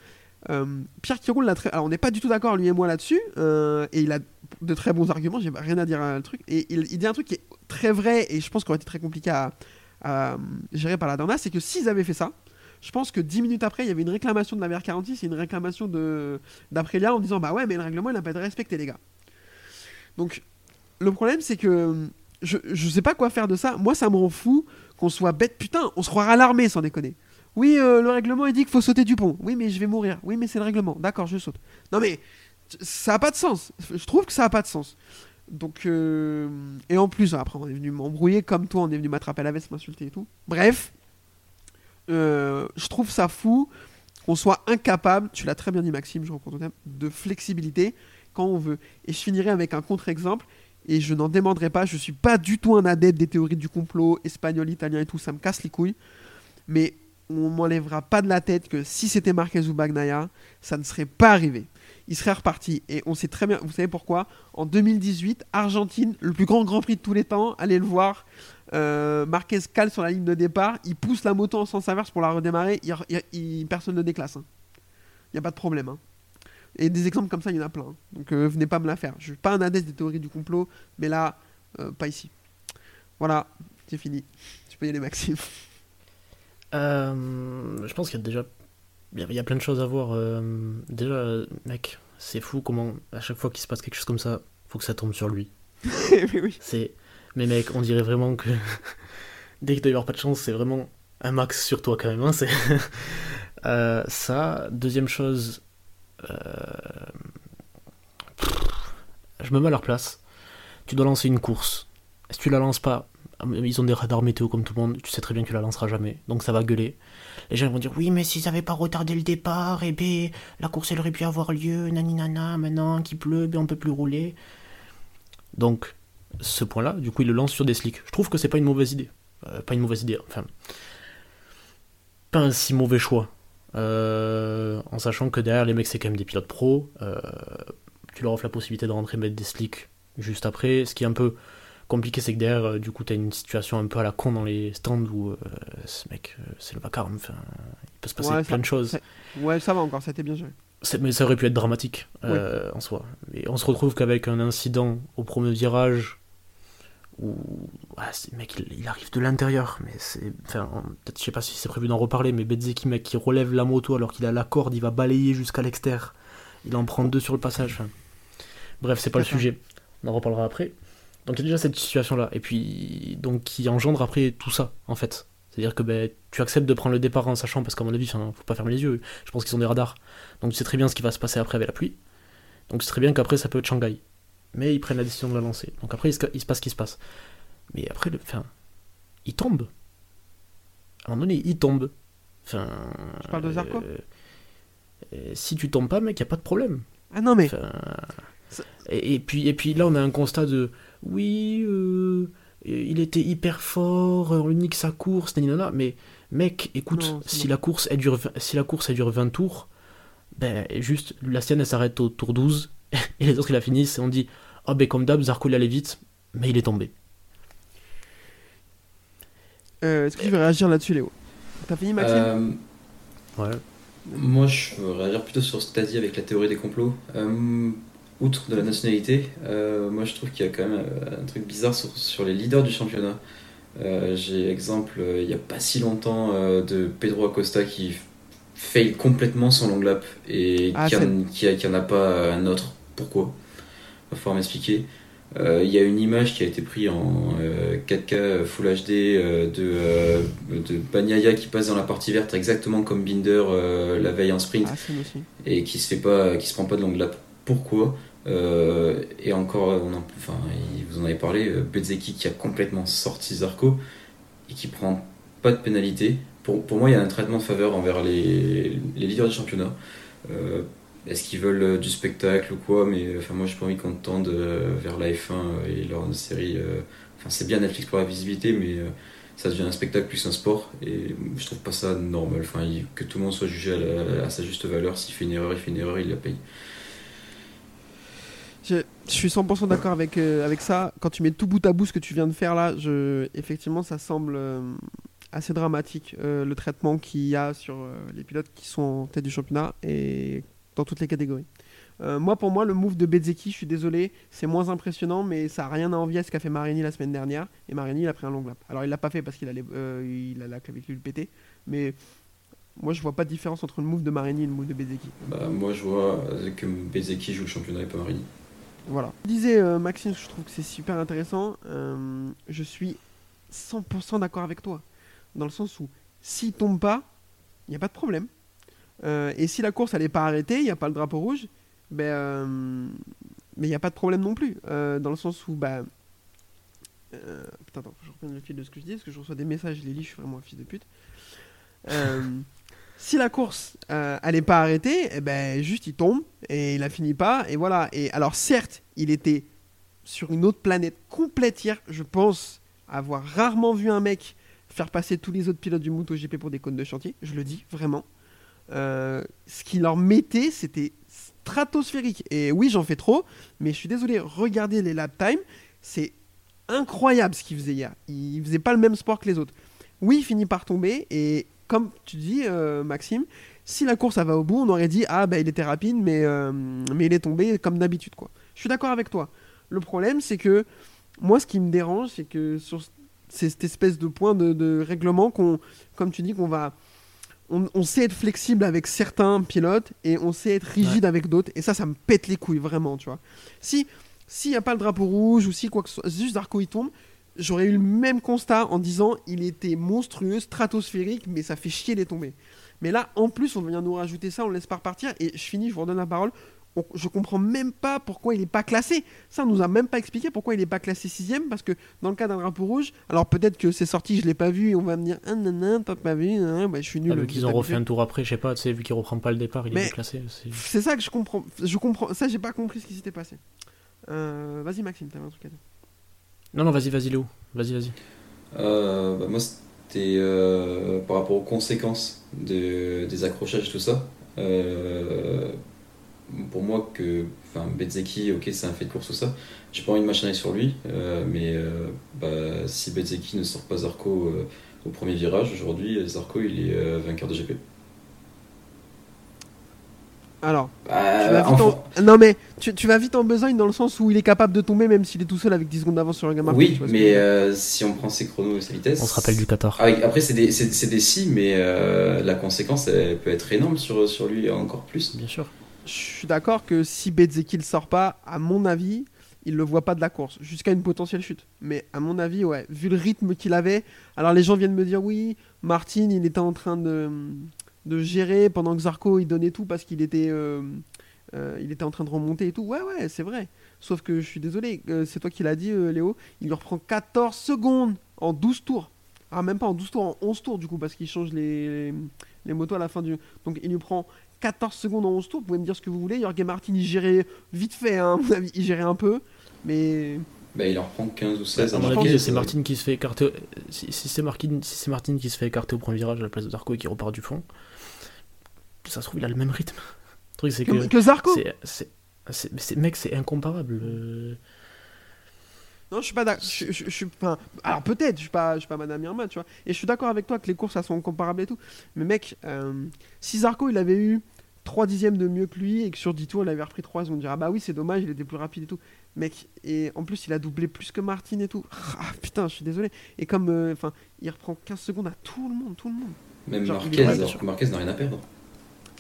Euh, Pierre Quiroux l'a très. Alors, on n'est pas du tout d'accord, lui et moi, là-dessus, euh, et il a de très bons arguments, j'ai rien à dire à le truc. Et il, dit un truc qui est très vrai, et je pense qu'il aurait été très compliqué à, à gérer par la Dorna, c'est que s'ils avaient fait ça, je pense que 10 minutes après, il y avait une réclamation de la VR46 et une réclamation d'Aprilia en disant Bah ouais, mais le règlement, il n'a pas été respecté, les gars. Donc, le problème, c'est que je, je sais pas quoi faire de ça. Moi, ça me rend fou qu'on soit bête. Putain, on se croirait à l'armée, sans déconner. Oui, euh, le règlement, il dit qu'il faut sauter du pont. Oui, mais je vais mourir. Oui, mais c'est le règlement. D'accord, je saute. Non, mais ça n'a pas de sens. Je trouve que ça n'a pas de sens. Donc, euh, et en plus, après, on est venu m'embrouiller comme toi, on est venu m'attraper à la veste, m'insulter et tout. Bref, euh, je trouve ça fou qu'on soit incapable, tu l'as très bien dit Maxime, je ton thème, de flexibilité quand on veut. Et je finirai avec un contre-exemple, et je n'en démordrai pas, je suis pas du tout un adepte des théories du complot, espagnol, italien et tout, ça me casse les couilles. Mais on m'enlèvera pas de la tête que si c'était Marquez ou Bagnaia, ça ne serait pas arrivé. Il serait reparti. Et on sait très bien, vous savez pourquoi? En 2018, Argentine, le plus grand Grand Prix de tous les temps, allez le voir. Euh, Marquez cale sur la ligne de départ, il pousse la moto en sens inverse pour la redémarrer, il, il- il- personne ne déclasse. Il n'y a pas de problème. hein. Et des exemples comme ça, il y en a plein. hein. Donc euh, venez pas me la faire. Je suis pas un adepte des théories du complot, mais là, euh, pas ici. Voilà, c'est fini. Tu peux y aller, Maxime. Euh, je pense qu'il y a déjà. Il y a- plein de choses à voir. déjà, mec, c'est fou comment, à chaque fois qu'il se passe quelque chose comme ça, faut que ça tombe sur lui. Oui. C'est. Mais mec, on dirait vraiment que. Dès qu'il doit y avoir pas de chance, c'est vraiment un max sur toi quand même. hein, c'est... Euh, ça. Deuxième chose. euh, Je me mets à leur place. Tu dois lancer une course. Si tu la lances pas, ils ont des radars météo comme tout le monde, tu sais très bien que tu la lanceras jamais. Donc ça va gueuler. Les gens vont dire oui mais s'ils avaient pas retardé le départ, et ben la course elle aurait pu avoir lieu, nani nana, maintenant qu'il pleut, ben on peut plus rouler. Donc ce point-là, du coup il le lance sur des slicks. Je trouve que c'est pas une mauvaise idée. Euh, pas une mauvaise idée, enfin pas un si mauvais choix. Euh, en sachant que derrière les mecs c'est quand même des pilotes pros, euh, tu leur offres la possibilité de rentrer mettre des slicks juste après. Ce qui est un peu compliqué, c'est que derrière, du coup, t'as une situation un peu à la con dans les stands où ce mec, c'est le vacarme. Enfin, il peut se passer Ouais, plein ça- de choses. Ouais, ça va encore, ça a été bien. C'est- Mais ça aurait pu être dramatique euh, en soi. Et on se retrouve qu'avec un incident au premier virage où ah, mec il, il arrive de l'intérieur, mais c'est enfin peut-être je sais pas si c'est prévu d'en reparler, mais Bezzeki mec qui relève la moto alors qu'il a la corde, il va balayer jusqu'à l'extérieur, il en prend deux sur le passage. enfin. Bref, c'est pas le sujet. On en reparlera après. Donc il y a déjà cette situation là et puis donc qui engendre après tout ça en fait. C'est-à-dire que ben, tu acceptes de prendre le départ en sachant, parce qu'à mon avis, faut pas fermer les yeux, je pense qu'ils ont des radars. Donc tu sais très bien ce qui va se passer après avec la pluie. Donc c'est très bien qu'après ça peut être Shanghai. Mais ils prennent la décision de la lancer. Donc après il se, il se passe ce qui se passe. Mais après, le, enfin, il tombe. À un moment donné, il tombe. Enfin, Tu parles de Zarco euh, euh, Si tu tombes pas, mec, y a pas de problème. Ah non, mais. Enfin, et, et puis, et puis là, on a un constat de oui, euh, il était hyper fort, on lui nique sa course, nanana. mais mec, écoute, Non, si non. la, course, elle dure, si la course elle dure 20 tours, ben juste, la sienne elle s'arrête au tour 12, et les autres ils la finissent, et on dit oh ben comme d'hab, Zarco il allait vite, mais il est tombé. Euh, Est-ce que tu veux réagir là-dessus, Léo? T'as fini, Maxime? Euh, Ouais. Moi, je veux réagir plutôt sur ce que tu as dit avec la théorie des complots. Euh, outre de la nationalité, euh, moi je trouve qu'il y a quand même un truc bizarre sur, sur les leaders du championnat. Euh, J'ai exemple, euh, il n'y a pas si longtemps, euh, de Pedro Acosta qui fail complètement son long lap et Ah, qui c'est- en- qui a- qui en a pas un autre. Pourquoi? M'expliquer. Euh, Il y a une image qui a été prise en euh, 4K Full HD euh, de, euh, de Bagnaia qui passe dans la partie verte exactement comme Binder euh, la veille en sprint Ah, et qui se fait pas, qui se prend pas de longue lap. Pourquoi? Euh, Et encore, on en, enfin, vous en avez parlé, euh, Bezzeki qui a complètement sorti Zarco et qui prend pas de pénalité. Pour, pour moi, il y a un traitement de faveur envers les, les leaders du championnat. Euh, Est-ce qu'ils veulent euh, du spectacle ou quoi Mais euh, enfin, moi, j'ai pas envie qu'on tende euh, vers la F1 et leur série. Enfin, c'est bien Netflix pour la visibilité, mais ça devient un spectacle plus un sport. Et je trouve pas ça normal. Enfin, que tout le monde soit jugé à, sa juste valeur. S'il fait une erreur, il fait une erreur, il la paye. Je, suis 100% d'accord avec, avec ça. Quand tu mets tout bout à bout ce que tu viens de faire là, je, effectivement, ça semble assez dramatique le traitement qu'il y a sur les pilotes qui sont en tête du championnat et dans toutes les catégories. Euh, moi, pour moi, le move de Bezzecchi, je suis désolé, c'est moins impressionnant, mais ça n'a rien à envier à ce qu'a fait Marini la semaine dernière. Et Marini, il a pris un long lap. Alors, il l'a pas fait parce qu'il euh, il a la clavicule pétée, mais moi, je vois pas de différence entre le move de Marini et le move de Bezzecchi. Bah, moi, je vois que Bezeki joue le championnat et pas Marini. Voilà. Disait euh, Maxime, je trouve que c'est super intéressant. euh, je suis 100% d'accord avec toi. Dans le sens où, s'il tombe pas, il n'y a pas de problème. Euh, et si la course elle n'est pas arrêtée, il n'y a pas le drapeau rouge, ben, euh, mais il n'y a pas de problème non plus. Euh, dans le sens où, bah. putain, attends, je reprends le fil de ce que je dis, parce que je reçois des messages, je les lis, je suis vraiment un fils de pute. Si la course elle pas arrêtée, eh ben juste il tombe et il a fini pas et voilà. Et alors certes, il était sur une autre planète complète hier. Je pense avoir rarement vu un mec faire passer tous les autres pilotes du MotoGP pour des cônes de chantier. Je le dis vraiment. Euh, ce qu'il leur mettait, c'était stratosphérique. Et oui, j'en fais trop, mais je suis désolé. Regardez les lap time, c'est incroyable ce qu'il faisait hier. Il faisait pas le même sport que les autres. Oui, il finit par tomber et comme tu dis, euh, Maxime, si la course elle va au bout, on aurait dit ah bah il était rapide, mais euh, mais il est tombé comme d'habitude quoi. Je suis d'accord avec toi. Le problème c'est que moi ce qui me dérange c'est que sur cette espèce de point de, de règlement qu'on, comme tu dis, qu'on va on, on sait être flexible avec certains pilotes et on sait être rigide avec d'autres et ça ça me pète les couilles vraiment tu vois. Si s'il n'y a pas le drapeau rouge ou si quoi que ce soit, juste Zarco il tombe, j'aurais eu le même constat en disant il était monstrueux, stratosphérique, mais ça fait chier les tomber. Mais là, en plus, on vient nous rajouter ça, on le laisse pas repartir, et je finis, je vous redonne la parole. On- je comprends même pas pourquoi il est pas classé. Ça, on nous a même pas expliqué pourquoi il est pas classé sixième, parce que dans le cas d'un drapeau rouge, alors peut-être que c'est sorti, je l'ai pas vu, et on va me dire ah non non, t'as pas vu, bah, je suis nul. Ah, vu qu'ils ont refait un tour après, je sais pas, tu sais, vu qu'il reprend pas le départ, il Mais- est déclassé. c'est- C'est ça que je comprends. Je comprends. Ça, j'ai pas compris ce qui s'était passé. Euh, Vas-y, Maxime, t'avais un truc à dire. Non, non, vas-y, vas-y, Léo. Vas-y, vas-y. Euh, bah, moi, c'était euh, par rapport aux conséquences de- des accrochages, tout ça. Euh, pour moi, que enfin, Bezzeki, ok, c'est un fait de course, tout ça. J'ai pas envie de m'acharner sur lui, euh, mais euh, bah, si Bezzeki ne sort pas Zarco euh, au premier virage, aujourd'hui, Zarco il est euh, vainqueur de GP. Alors, Bah, tu vas vite enfin- en... Non, mais tu, tu vas vite en besogne dans le sens où il est capable de tomber même s'il est tout seul avec 10 secondes d'avance sur le gamin. Oui, mais euh, si on prend ses chronos et ses vitesses. On se rappelle du Qatar. Ah oui, après, c'est des, des si, mais euh, la conséquence elle peut être énorme sur, sur lui encore plus. Bien sûr. Je suis d'accord que si Bezzeki le sort pas, à mon avis, il le voit pas de la course, jusqu'à une potentielle chute. Mais à mon avis, ouais, vu le rythme qu'il avait, alors les gens viennent me dire oui, Martin, il était en train de, de gérer pendant que Zarco il donnait tout parce qu'il était, euh, euh, il était en train de remonter et tout. Ouais, ouais, c'est vrai. Sauf que je suis désolé, euh, c'est toi qui l'as dit, Léo, il lui reprend 14 secondes en 12 tours. Ah, même pas en 12 tours, en 11 tours du coup, parce qu'il change les, les motos à la fin du. Donc il lui prend 14 secondes en 11 tours, vous pouvez me dire ce que vous voulez. Jorge Martin, il gérait vite fait, hein, à mon avis, il gérait un peu. Mais Bah, il en reprend 15 ou 16 À à mon chaque avis, fois. c'est Martin qui se fait écarter. Si, si c'est Martin, si Martin qui se fait écarter au premier virage à la place de Zarco et qui repart du fond, ça se trouve, il a le même rythme. Le truc, c'est que, que. que Zarco c'est- c'est- c'est- mais c'est- Mec, c'est incomparable. Euh. Non, je suis pas d'accord. Je, je- je suis pas. Alors peut-être, je suis pas, je suis pas Madame Irma, tu vois. Et je suis d'accord avec toi que les courses elles sont comparables et tout. Mais mec, euh, si Zarco il avait eu 3 dixièmes de mieux que lui et que sur 10 tours il avait repris 3, on dirait ah bah oui c'est dommage, il était plus rapide et tout. Mec, et en plus il a doublé plus que Martin et tout. Ah putain, je suis désolé. Et comme, euh, enfin, il reprend 15 secondes à tout le monde, tout le monde. Même Genre, Marquez, Marquez n'a rien à perdre.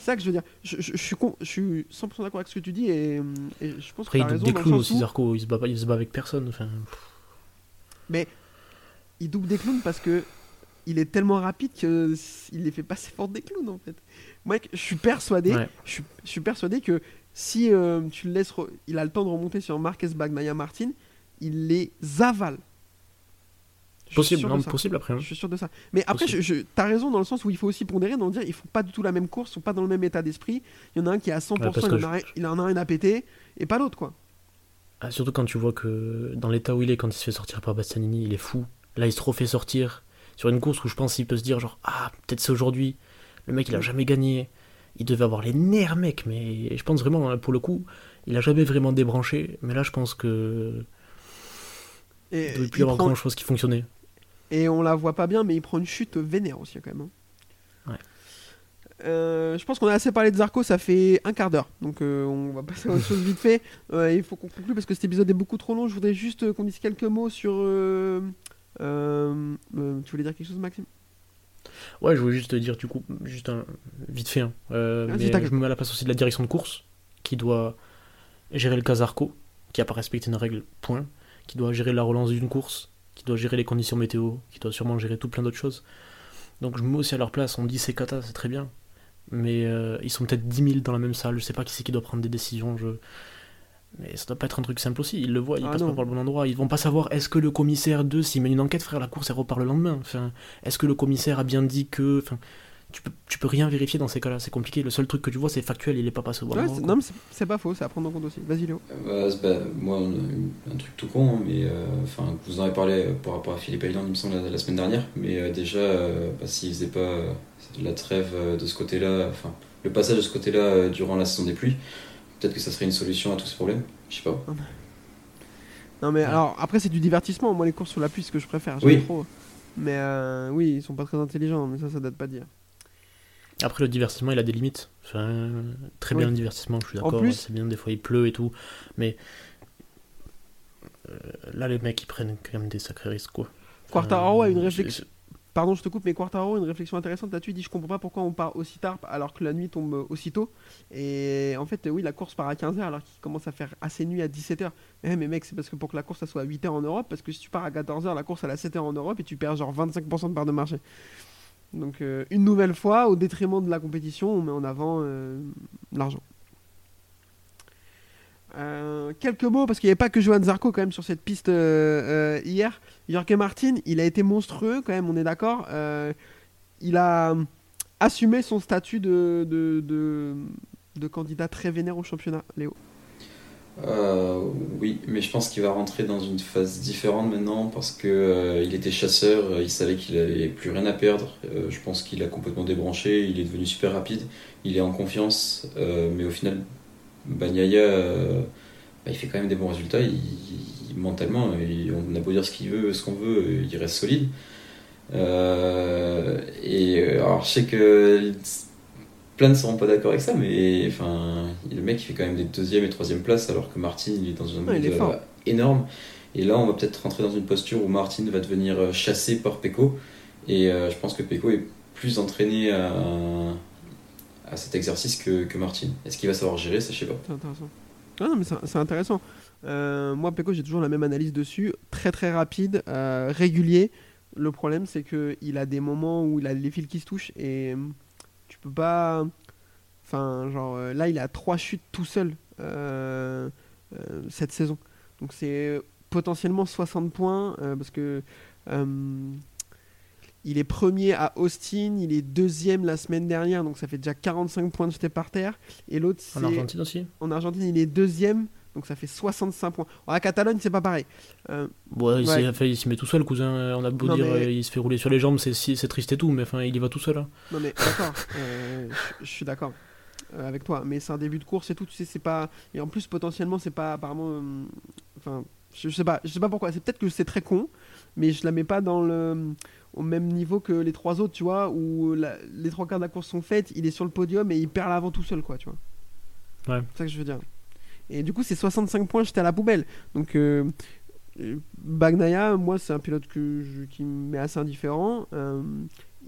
C'est ça que je veux dire. Je, je- je suis, con- je suis 100% d'accord avec ce que tu dis et, et je pense Après, que il double des clowns aussi, Zarco. Il se bat, pas- il se bat avec personne. Enfin, il double des clowns parce que il est tellement rapide que s- il les fait passer fort des clowns en fait. Moi, je suis persuadé, Ouais. je, suis, je suis persuadé que si euh, tu le laisses, il a le temps de remonter sur Marquez Bagnaia Martin, il les avale. Possible, non, possible après. hein. Je suis sûr de ça. Mais après, je, je- t'as raison dans le sens où il faut aussi pondérer, dans le dire, ils font pas du tout la même course, ils sont pas dans le même état d'esprit. Il y en a un qui est à 100%, Ouais, parce il, en a, il en a un à péter, et pas l'autre quoi. Ah, surtout quand tu vois que dans l'état où il est, quand il se fait sortir par Bastianini, il est fou. Là, il se refait sortir. sur une course où je pense qu'il peut se dire genre ah peut-être c'est aujourd'hui. Le mec il a jamais gagné. Il devait avoir les nerfs mec, mais je pense vraiment hein, pour le coup il a jamais vraiment débranché. Mais là je pense que Et, il devait plus avoir prend- grand chose qui fonctionnait. Et on la voit pas bien, mais il prend une chute vénère aussi quand même. hein. Ouais. Euh, je pense qu'on a assez parlé de Zarco, ça fait un quart d'heure. Donc euh, on va passer à autre chose vite fait. Euh, il faut qu'on conclue parce que cet épisode est beaucoup trop long. Je voudrais juste euh, qu'on dise quelques mots sur. tu voulais dire quelque chose, Maxime? Ouais, je voulais juste te dire du coup, juste un, vite fait, hein, mais je me mets à la place aussi de la direction de course, qui doit gérer le Casarco, qui a pas respecté une règle, point, qui doit gérer la relance d'une course, doit gérer les conditions météo, qui doit sûrement gérer tout plein d'autres choses. Donc je me mets aussi à leur place, on me dit c'est cata, c'est très bien, mais euh, ils sont peut-être 10 000 dans la même salle, je sais pas qui c'est qui doit prendre des décisions, je... Mais ça doit pas être un truc simple aussi, ils le voient, ils Ah passent non. pas par le bon endroit, ils vont pas savoir est-ce que le commissaire 2, s'il mène une enquête, frère, la course elle repart le lendemain. Enfin, est-ce que le commissaire a bien dit que. Enfin, tu peux, tu peux rien vérifier dans ces cas-là, c'est compliqué. Le seul truc que tu vois, c'est factuel, il est pas passé au bon Ouais, quoi. Non, mais c'est- pas faux, c'est à prendre en compte aussi. Vas-y, Léo. Euh, pas- moi, on a eu un truc tout con, hein, mais euh, enfin, vous en avez parlé euh, par rapport à Philippe Island, il me semble, la, la semaine dernière. Mais euh, déjà, euh, bah, s'il faisait pas euh, la trêve euh, de ce côté-là, enfin, le passage de ce côté-là euh, durant la saison des pluies, peut-être que ça serait une solution à tous ces problèmes. Je sais pas. Non, mais Ouais. alors, après, c'est du divertissement. Moi, les courses sur la pluie, c'est ce que je préfère. J'aime Oui. trop. Mais euh, oui, ils sont pas très intelligents, mais ça, ça date pas d'hier. Après, le divertissement, il a des limites. Enfin, très bien le divertissement, je suis d'accord. plus- C'est bien, des fois il pleut et tout. Mais euh, là, les mecs, ils prennent quand même des sacrés risques, quoi. Quartararo a une réflexion. Pardon, je te coupe, mais Quartaro a une réflexion intéressante là-dessus. Il dit Je comprends pas pourquoi on part aussi tard alors que la nuit tombe aussitôt. Et en fait, oui, la course part à 15h alors qu'il commence à faire assez nuit à 17h. Eh, mais mec, c'est parce que pour que la course ça soit à 8h en Europe, parce que si tu pars à 14h, la course elle est à 7h en Europe et tu perds genre 25% de part de marché. Donc, euh, une nouvelle fois, au détriment de la compétition, on met en avant euh, l'argent. Euh, quelques mots, parce qu'il n'y avait pas que Johan Zarco quand même sur cette piste hier. Jorge Martin, il a été monstrueux quand même, on est d'accord. Il a assumé son statut de, de candidat très vénère au championnat, Léo. Euh, oui, mais je pense qu'il va rentrer dans une phase différente maintenant parce que euh, il était chasseur, euh, il savait qu'il avait plus rien à perdre. Je pense qu'il a complètement débranché, il est devenu super rapide, il est en confiance, mais au final, euh, bah, il fait quand même des bons résultats. Mentalement, on a beau dire ce qu'il veut, ce qu'on veut, il reste solide. Et alors, je sais que plein ne seront pas d'accord avec ça, mais enfin, le mec il fait quand même des deuxième et troisième places alors que Martin il est dans un Ouais, il est mood, fort. euh, énorme. Et là, on va peut-être rentrer dans une posture où Martin va devenir euh, chassé par Pecco. Et euh, je pense que Pecco est plus entraîné à, à cet exercice que, que Martin. Est-ce qu'il va savoir gérer Ça, je sais pas. C'est intéressant. Ah non, mais c'est intéressant. Euh, moi, Peko, j'ai toujours la même analyse dessus. Très très rapide, euh, régulier. Le problème, c'est que il a des moments où il a les fils qui se touchent et tu peux pas. Enfin, genre euh, là, il a trois chutes tout seul euh, euh, cette saison. Donc c'est potentiellement 60 points euh, parce que il est premier à Austin, il est deuxième la semaine dernière, donc ça fait déjà 45 points de jeté par terre. Et l'autre, c'est En Argentine aussi en Argentine, il est deuxième, donc ça fait 65 points. La Catalogne, c'est pas pareil. Euh, Ouais, il Ouais. s'y met tout seul, cousin. On a beau Non, dire, mais- euh, il se fait rouler sur les jambes, c'est triste et tout, mais enfin, il y va tout seul. hein. non mais d'accord, euh, je suis d'accord euh, avec toi, mais c'est un début de course et tout, tu sais, c'est pas. Et en plus, potentiellement, c'est pas apparemment. euh, Enfin, je, je sais pas, je sais pas pourquoi. C'est peut-être que c'est très con, mais je la mets pas dans le au même niveau que les trois autres, tu vois, où la- les trois quarts de la course sont faites, il est sur le podium et il perd l'avant tout seul, quoi, tu vois. Ouais. C'est ça que je veux dire. Et du coup, c'est 65 points jetés à la poubelle. Donc, euh, euh, Bagnaia, moi, c'est un pilote que je- qui me met assez indifférent. Euh,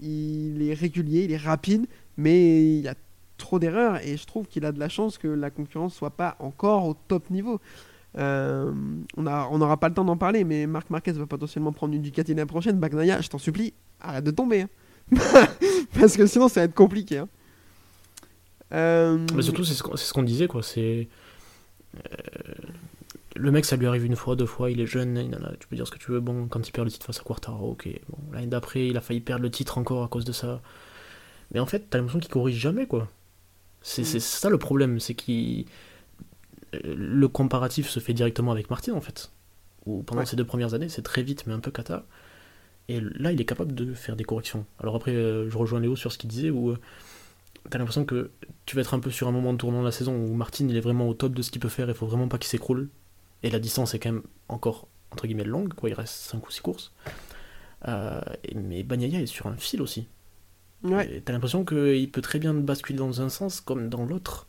il est régulier, il est rapide, mais il y a trop d'erreurs et je trouve qu'il a de la chance que la concurrence soit pas encore au top niveau. Euh, on n'aura pas le temps d'en parler, mais Marc Marquez va potentiellement prendre une Ducati l'année prochaine. Bagnaia, je t'en supplie, arrête de tomber. hein. Parce que sinon, ça va être compliqué. hein. Euh, Mais surtout, c'est ce qu'on disait, quoi. C'est. Euh, le mec, ça lui arrive une fois, deux fois, il est jeune, il en a- tu peux dire ce que tu veux. Bon, quand il perd le titre face à Quartaro, ok. Bon, l'année d'après, il a failli perdre le titre encore à cause de ça. Mais en fait, t'as l'impression qu'il corrige jamais, quoi. C'est Mm. ça le problème, c'est qu'il. euh, Le comparatif se fait directement avec Martin, en fait. Où pendant Ouais. ces deux premières années, c'est très vite, mais un peu cata. Et là, il est capable de faire des corrections. Alors après, euh, je rejoins Léo sur ce qu'il disait, où t'as l'impression que tu vas être un peu sur un moment de tournant de la saison où Martin, il est vraiment au top de ce qu'il peut faire, il faut vraiment pas qu'il s'écroule. Et la distance est quand même encore, entre guillemets, longue, quoi, il reste 5 ou 6 courses. Euh, mais Bagnaia est sur un fil aussi. Ouais. T'as l'impression qu'il peut très bien basculer dans un sens comme dans l'autre.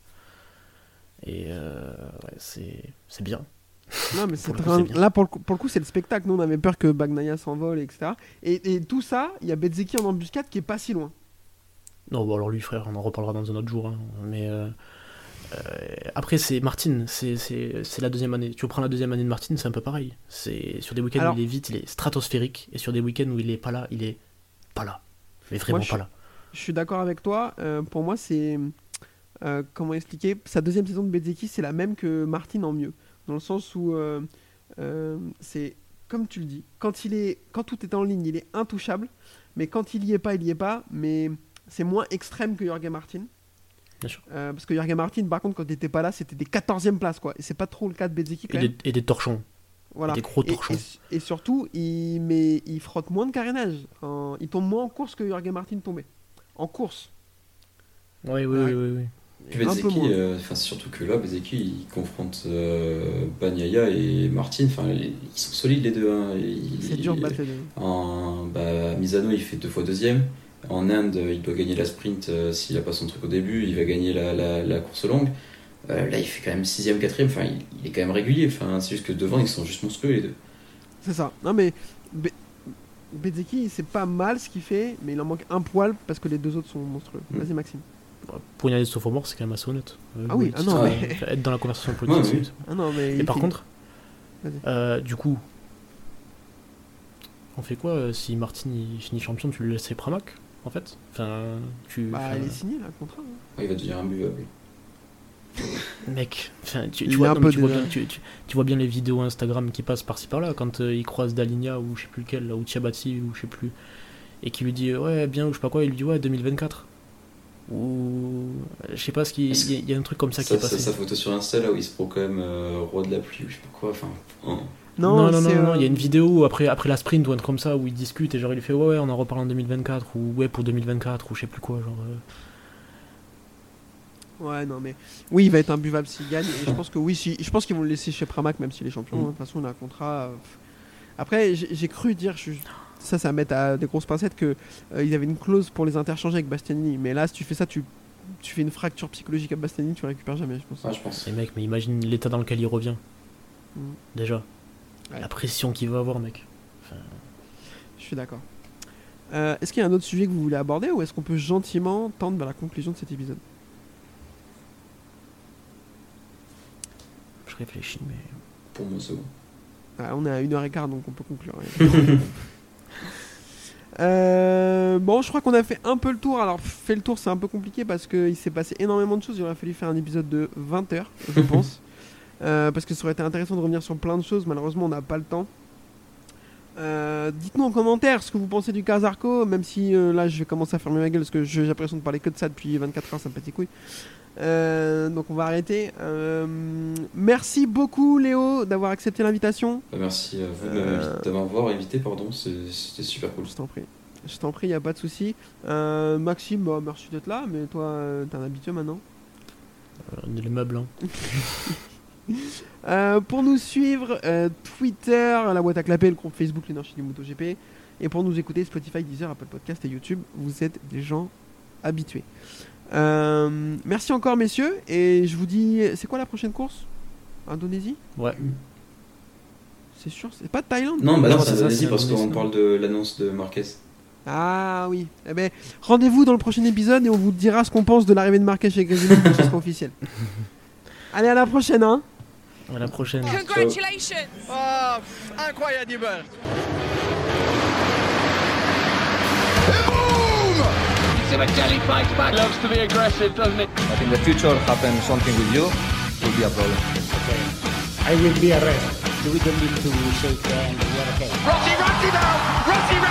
Et euh, ouais, c'est c'est bien. Non, mais c'est là pour le coup, pour le coup, c'est le spectacle. Nous, on avait peur que Bagnaia s'envole, etc. Et, et tout ça, il y a Bezeki en embuscade qui est pas si loin. Non, bon, alors lui, frère, on en reparlera dans un autre jour. hein. Mais euh, euh, après, c'est Martin, c'est la deuxième année. Tu reprends la deuxième année de Martin, c'est un peu pareil. C'est sur des week-ends Alors- où il est vite, il est stratosphérique, et sur des week-ends où il est pas là, il est pas là. Mais vraiment Moi, pas là. Je suis d'accord avec toi. euh, pour moi, c'est. euh, comment expliquer? Sa deuxième saison de Bezeki, c'est la même que Martin en mieux. Dans le sens où. c'est. Comme tu le dis, quand, il est, quand tout est en ligne, il est intouchable. Mais quand il y est pas, il y est pas. Mais c'est moins extrême que Jorge Martin. Bien sûr. Euh, parce que Jorge Martin, par contre, quand il était pas là, c'était des 14e places. Quoi. Et c'est pas trop le cas de Bezeki Et des, et des torchons. Voilà. Des gros torchons. et- et surtout, il, met, il frotte moins de carénage. Il tombe moins en course que Jorge Martin tombait. En course. Oui, oui, Ouais. oui, oui, oui. Puis Un peu Bezeki, moins. euh, surtout que là, Bezeki, il confronte euh, Bagnaia et Martin. Enfin, ils sont solides les deux. hein. C'est dur de battre les deux. En bah, Misano, il fait deux fois deuxième. En Inde, il doit gagner la sprint euh, s'il a pas son truc au début. Il va gagner la, la, la course longue. Euh, là, il fait quand même sixième, quatrième. Enfin, il, il est quand même régulier. Enfin, c'est juste que devant, ils sont juste monstrueux les deux. C'est ça. Non mais Be- Bezeki, c'est pas mal ce qu'il fait, mais il en manque un poil parce que les deux autres sont monstrueux. Mm. Vas-y Maxime. Pour une année de sophomore, c'est quand même assez honnête. Euh, Ah oui, ah non, mais- Être dans la conversation politique. Ouais, oui. c'est- Ah non mais. Et par fait- contre, Vas-y. euh, du coup, on fait quoi euh, si Martin il finit champion Tu le laisses Pramac? En fait Enfin, tu. Bah enfin, il est signé là, le contrat. hein. Ouais, il va devenir imbuvable. Mec, tu, tu est vois, un non, tu, vois bien, tu, tu- tu vois bien les vidéos Instagram qui passent par-ci par-là quand euh, il croise Dalinia ou je sais plus lequel, là, ou Tiabati ou je sais plus, et qui lui dit ouais bien ou je sais pas quoi, il lui dit ouais 2024. Ou je sais pas ce qui. Est-ce Il y, y a un truc comme ça qui Ça, est ça- passé. sa photo sur Insta là où il se prend quand même euh, roi de la pluie ou je sais pas quoi. Enfin, hein. Non, non, non, non, euh, il y a une vidéo après, après la sprint ou un truc comme ça où il discute et genre il lui fait ouais, ouais, on en reparle en 2024 ou ouais pour 2024 ou je sais plus quoi. Genre, euh, Ouais, non, mais oui, il va être imbuvable s'il gagne. Et je pense que oui, si... je pense qu'ils vont le laisser chez Pramac, même s'il est champion. Mm. hein. De toute façon, il a un contrat. euh, Après, j'ai cru dire, je ça, ça va mettre à des grosses pincettes, que euh, il y avait une clause pour les interchanger avec Bastianini. Mais là, si tu fais ça, tu, tu fais une fracture psychologique à Bastianini, tu le récupères jamais, je pense. Ouais, je pense. Et mec, mais imagine l'état dans lequel il revient. Mm. Déjà. Ouais. La pression qu'il va avoir, mec. Je suis d'accord. Euh, est-ce qu'il y a un autre sujet que vous voulez aborder ou est-ce qu'on peut gentiment tendre vers la conclusion de cet épisode? Je réfléchis, mais. Pour moi, c'est bon. Ah, On est à 1h15 donc on peut conclure. Euh, bon, je crois qu'on a fait un peu le tour. Alors, fait le tour, c'est un peu compliqué parce qu'il s'est passé énormément de choses. Il aurait fallu faire un épisode de 20 heures, je pense. Euh, parce que ça aurait été intéressant de revenir sur plein de choses. Malheureusement, on n'a pas le temps. Euh, Dites-nous en commentaire ce que vous pensez du cas Zarco, même si euh, là je vais commencer à fermer ma gueule parce que j'ai l'impression de parler que de ça depuis 24 heures, ça me pète les couilles. Euh, donc on va arrêter. Euh, merci beaucoup Léo d'avoir accepté l'invitation. Bah, merci à vous de Euh. m'avoir- de m'avoir invité, pardon. C'est- C'était super cool. Je t'en prie. Je t'en prie, y a pas de souci. Euh, Maxime, bah, merci d'être là, mais toi, euh, t'es un habitué maintenant. euh, hein. Euh, pour nous suivre, euh, Twitter, la boîte à clapper, le groupe Facebook, l'énergie du MotoGP. Et pour nous écouter, Spotify, Deezer, Apple Podcast et YouTube. Vous êtes des gens habitués. Euh, merci encore, messieurs. Et je vous dis, c'est quoi la prochaine course? Indonésie? Ouais. C'est sûr C'est pas Thaïlande? Non, bah non, c'est Indonésie parce qu'on parle de l'annonce de Marquez. Ah oui. Eh ben, rendez-vous dans le prochain épisode et on vous dira ce qu'on pense de l'arrivée de Marquez chez sera officiel. Allez, à la prochaine, hein À la prochaine. Congratulations! Ah, pff, incroyable fights back. Loves to be aggressive, doesn't he? But in the future, happen something with you, will be a problem. I will be arrested. We don't need to shake hands. We are okay. Rossi! Rossi ran him out!